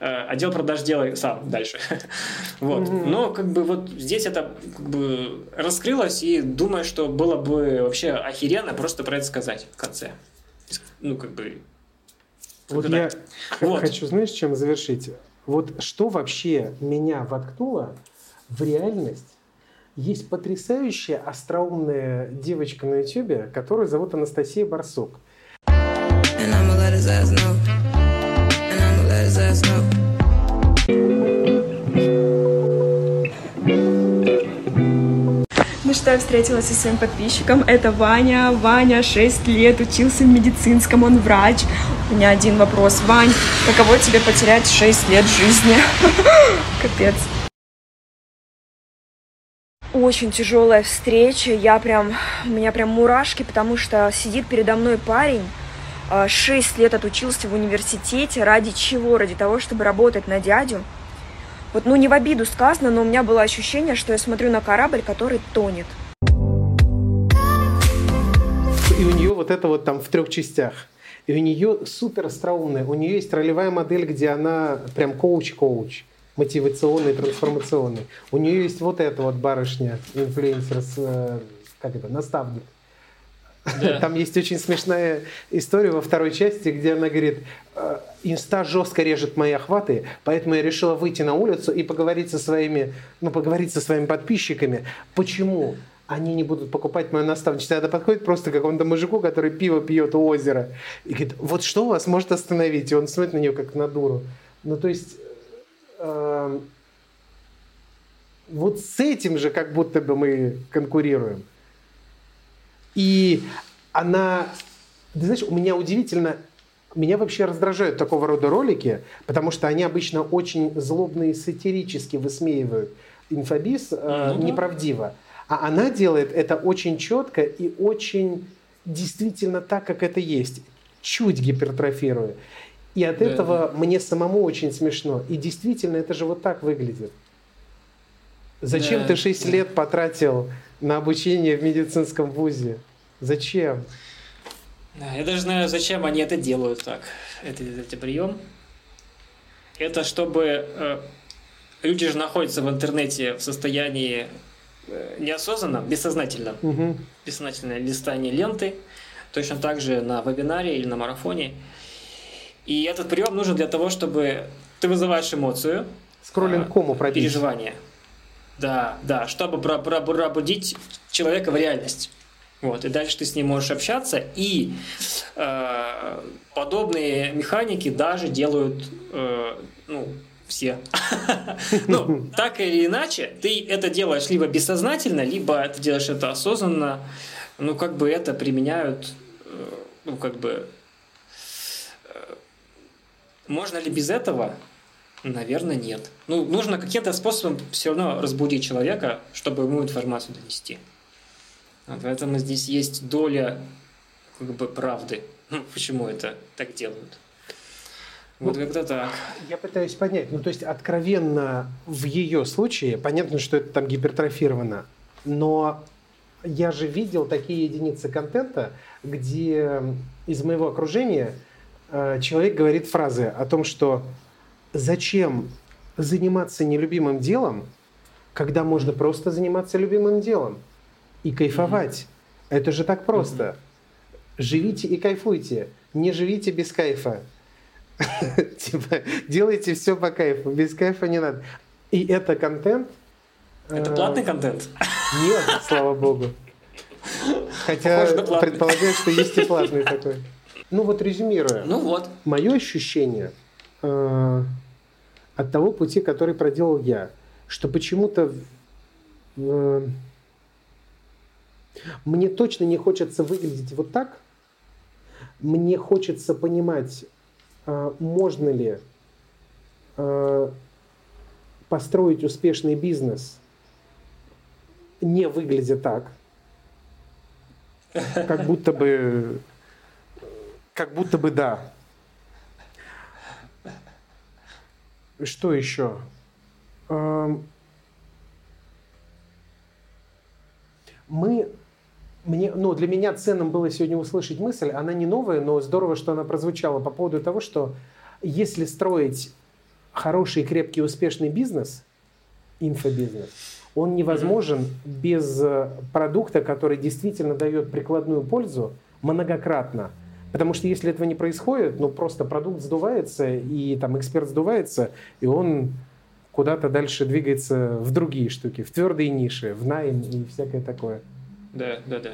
э, отдел продаж делай сам дальше. (laughs) вот. Но как бы вот здесь это как бы раскрылось, и думаю, что было бы вообще охеренно просто про это сказать в конце. Ну, как бы... Вот я (laughs) вот. хочу, знаешь, чем завершить? Вот что вообще меня воткнуло в реальность есть потрясающая остроумная девочка на ютюбе, которую зовут Анастасия Барсук. Ну что, я встретилась со своим подписчиком. Это Ваня. Ваня 6 лет, учился в медицинском, он врач. У меня один вопрос. Вань, каково тебе потерять 6 лет жизни? (laughs) Капец. Очень тяжелая встреча. Я прям, у меня прям мурашки, потому что сидит передо мной парень, 6 а, лет отучился в университете. Ради чего? Ради того, чтобы работать на дядю. Вот, ну, не в обиду сказано, но у меня было ощущение, что я смотрю на корабль, который тонет. И у нее вот это вот там в трех частях. И у нее супер остроумная. У нее есть ролевая модель, где она прям коуч-коуч мотивационный, трансформационный. У нее есть вот эта вот барышня, инфлюенсер, с, э, как это, наставник. Да. Там есть очень смешная история во второй части, где она говорит, «Э, инста жестко режет мои охваты, поэтому я решила выйти на улицу и поговорить со своими, ну, поговорить со своими подписчиками. Почему? они не будут покупать мою наставничество. Она подходит просто к какому-то мужику, который пиво пьет у озера. И говорит, вот что вас может остановить? И он смотрит на нее как на дуру. Ну, то есть, э, вот с этим же как будто бы мы конкурируем. И она, ты знаешь, у меня удивительно, меня вообще раздражают такого рода ролики, потому что они обычно очень злобно и сатирически высмеивают инфобиз э, mm-hmm. неправдиво. А она делает это очень четко и очень действительно так, как это есть, чуть гипертрофируя. И от да, этого да. мне самому очень смешно. И действительно, это же вот так выглядит. Зачем да, ты 6 да. лет потратил на обучение в медицинском вузе? Зачем? Да, я даже знаю, зачем они это делают так. Это, это прием. Это чтобы э, люди же находятся в интернете в состоянии э, неосознанном, бессознательном, угу. бессознательное листание ленты, точно так же на вебинаре или на марафоне. И этот прием нужен для того, чтобы ты вызываешь эмоцию, скроллинг кому пробить. переживание. Да, да, чтобы пробудить человека в реальность. Вот, и дальше ты с ним можешь общаться, и э, подобные механики даже делают э, ну, все. (laughs) ну, так или иначе, ты это делаешь либо бессознательно, либо ты делаешь это осознанно. Ну, как бы это применяют, э, ну, как бы... Можно ли без этого? Наверное, нет. Ну, нужно каким-то способом все равно разбудить человека, чтобы ему информацию донести. Поэтому здесь есть доля как бы правды. Ну, почему это так делают? Вот ну, как-то так. Я пытаюсь понять. Ну, то есть, откровенно в ее случае, понятно, что это там гипертрофировано, но я же видел такие единицы контента, где из моего окружения человек говорит фразы о том, что зачем заниматься нелюбимым делом, когда можно просто заниматься любимым делом и кайфовать. Mm-hmm. Это же так просто. Mm-hmm. Живите и кайфуйте. Не живите без кайфа. (laughs) Типа, делайте все по кайфу. Без кайфа не надо. И это контент. Это платный э, контент? Нет, слава богу. (laughs) Хотя предполагаю, что есть и платный такой. Ну вот резюмируя. Ну вот. Мое ощущение, э, от того пути, который проделал я, что почему-то э, мне точно не хочется выглядеть вот так. Мне хочется понимать, э, можно ли э, построить успешный бизнес, не выглядя так, (laughs) как будто бы, как будто бы да. Что еще? Эм, мы мне, ну, для меня ценным было сегодня услышать мысль, она не новая, но здорово, что она прозвучала по поводу того, что если строить хороший, крепкий, успешный бизнес, инфобизнес, он невозможен без э, продукта, который действительно дает прикладную пользу многократно. Потому что если этого не происходит, ну просто продукт сдувается, и там эксперт сдувается, и он куда-то дальше двигается в другие штуки, в твердые ниши, в найм и всякое такое. Да, да, да.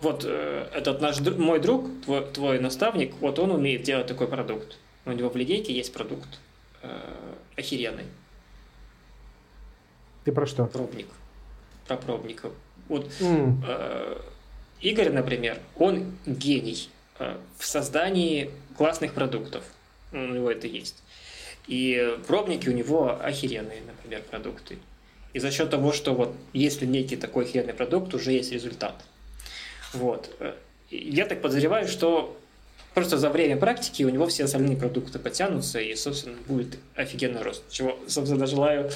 Вот э, этот наш мой друг, твой, твой наставник, вот он умеет делать такой продукт. У него в линейке есть продукт э, охеренный. Ты про что? Пробник. Про пробников. Вот mm. э, Игорь, например, он гений э, в создании классных продуктов. У него это есть. И пробники у него охеренные, например, продукты. И за счет того, что вот если некий такой херный продукт, уже есть результат. Вот. Я так подозреваю, что просто за время практики у него все остальные продукты подтянутся и, собственно, будет офигенный рост. Чего, собственно, желаю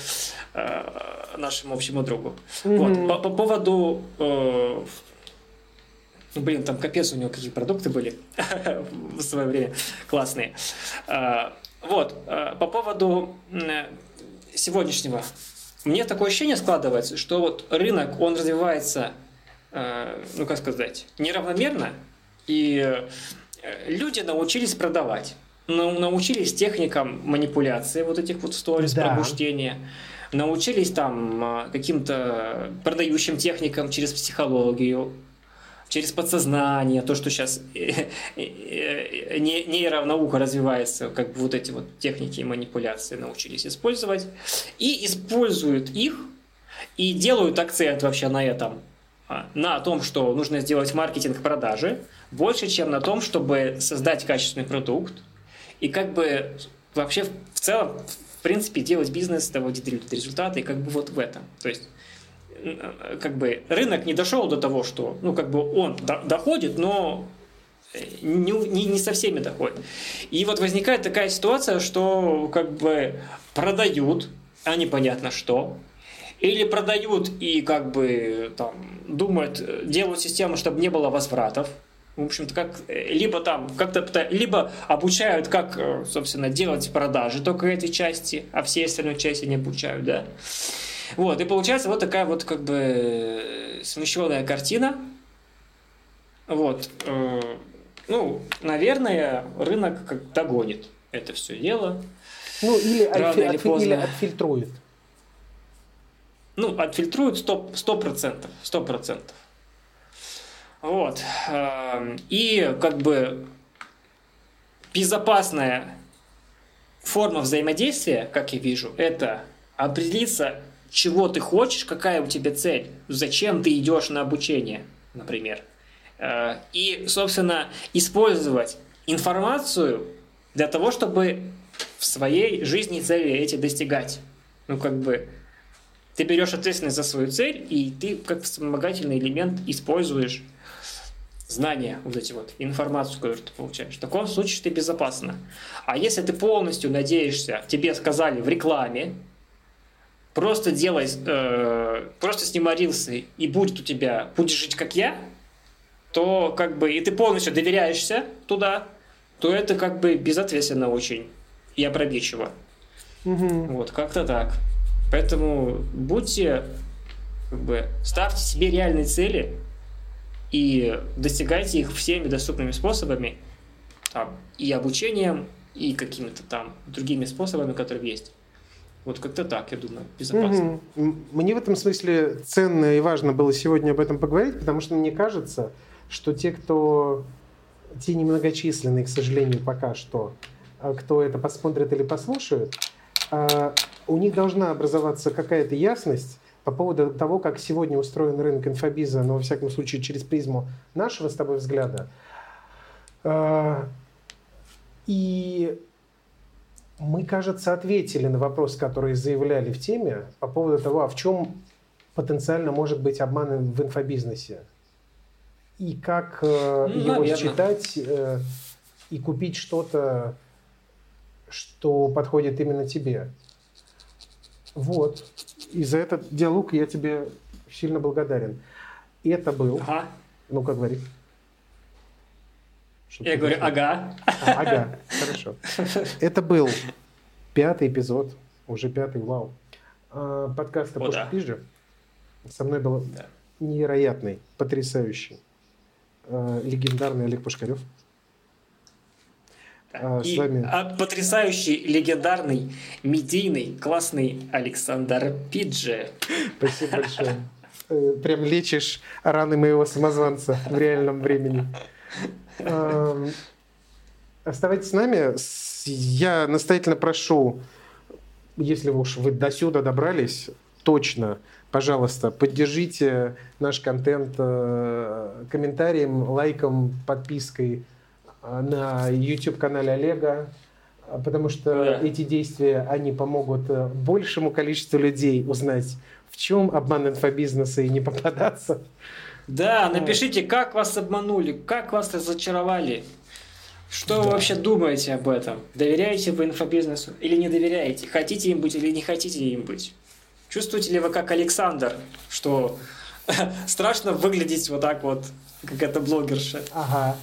э, нашему общему другу. Mm-hmm. Вот. По, по поводу... Э, блин, там капец у него какие продукты были (laughs) в свое время классные. Э, вот. Э, по поводу сегодняшнего мне такое ощущение складывается, что вот рынок, он развивается, э, ну как сказать, неравномерно, и э, люди научились продавать, научились техникам манипуляции вот этих вот сторис, да. пробуждения, научились там э, каким-то продающим техникам через психологию, через подсознание, то, что сейчас э, э, э, нейронаука развивается, как бы вот эти вот техники манипуляции научились использовать, и используют их, и делают акцент вообще на этом, а, на том, что нужно сделать маркетинг продажи, больше, чем на том, чтобы создать качественный продукт, и как бы вообще в целом, в принципе, делать бизнес, доводить результаты, и как бы вот в этом. То есть как бы рынок не дошел до того, что, ну, как бы он до, доходит, но не, не, не со всеми доходит. И вот возникает такая ситуация, что как бы продают, а непонятно что, или продают и как бы там думают, делают систему, чтобы не было возвратов. В общем-то, как либо там как-то либо обучают, как, собственно, делать продажи только этой части, а все остальные части не обучают, да. Вот, и получается вот такая вот как бы смещенная картина. Вот. Э, ну, наверное, рынок как догонит это все дело. Ну, или, отфи- или, отфи- или отфильтрует. Ну, отфильтрует сто процентов. Сто процентов. Вот. Эм, и как бы безопасная форма взаимодействия, как я вижу, это определиться чего ты хочешь, какая у тебя цель, зачем ты идешь на обучение, например. Э, и, собственно, использовать информацию для того, чтобы в своей жизни цели эти достигать. Ну, как бы, ты берешь ответственность за свою цель, и ты как вспомогательный элемент используешь знания, вот эти вот, информацию, которую ты получаешь. В таком случае ты безопасно. А если ты полностью надеешься, тебе сказали в рекламе, просто делай, э, просто снимай рилсы, и будет у тебя, будешь жить как я, то как бы, и ты полностью доверяешься туда, то это как бы безответственно очень и опрометчиво. Угу. Вот, как-то так. Поэтому будьте, как бы, ставьте себе реальные цели и достигайте их всеми доступными способами, там, и обучением, и какими-то там другими способами, которые есть. Вот как-то так, я думаю, безопасно. Угу. Мне в этом смысле ценно и важно было сегодня об этом поговорить, потому что мне кажется, что те, кто те немногочисленные, к сожалению, пока что, а, кто это посмотрит или послушает, а, у них должна образоваться какая-то ясность по поводу того, как сегодня устроен рынок инфобиза, но во всяком случае через призму нашего с тобой взгляда. А, и мы, кажется, ответили на вопрос, который заявляли в теме по поводу того, а в чем потенциально может быть обман в инфобизнесе. И как э, ну, его наверное. считать э, и купить что-то, что подходит именно тебе. Вот. И за этот диалог я тебе сильно благодарен. Это был... Ага. Ну-ка, говори. Я говорю, ага. А, ага, хорошо. Это был пятый эпизод, уже пятый, вау, а, подкаста «Пуш Пижи». Со мной был да. невероятный, потрясающий, а, легендарный Олег Пушкарев. А, И с вами... а, потрясающий, легендарный, медийный, классный Александр Пиджи. Спасибо большое. Э, прям лечишь раны моего самозванца в реальном времени. Оставайтесь с нами. Я настоятельно прошу, если уж вы до сюда добрались, точно, пожалуйста, поддержите наш контент э, комментарием, лайком, подпиской э, на YouTube-канале Олега, потому что да. эти действия, они помогут э, большему количеству людей узнать, в чем обман инфобизнеса и не попадаться. Да, напишите, как вас обманули, как вас разочаровали. Что да. вы вообще думаете об этом? Доверяете вы инфобизнесу или не доверяете? Хотите им быть или не хотите им быть? Чувствуете ли вы как Александр, что (laughs) страшно выглядеть вот так вот, как эта блогерша? Ага.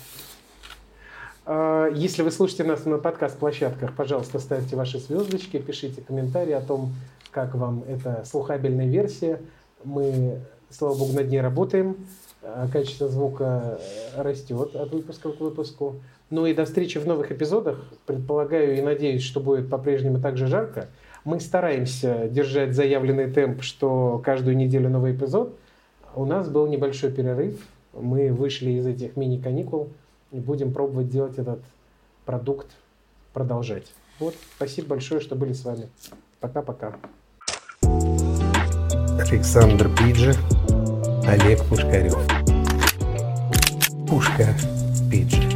А, если вы слушаете нас на подкаст-площадках, пожалуйста, ставьте ваши звездочки, пишите комментарии о том, как вам эта слухабельная версия. Мы слава богу, над ней работаем. А качество звука растет от выпуска к выпуску. Ну и до встречи в новых эпизодах. Предполагаю и надеюсь, что будет по-прежнему так же жарко. Мы стараемся держать заявленный темп, что каждую неделю новый эпизод. У нас был небольшой перерыв. Мы вышли из этих мини-каникул и будем пробовать делать этот продукт, продолжать. Вот, спасибо большое, что были с вами. Пока-пока. Александр Пиджи, Олег Пушкарев. Пушка Пиджи.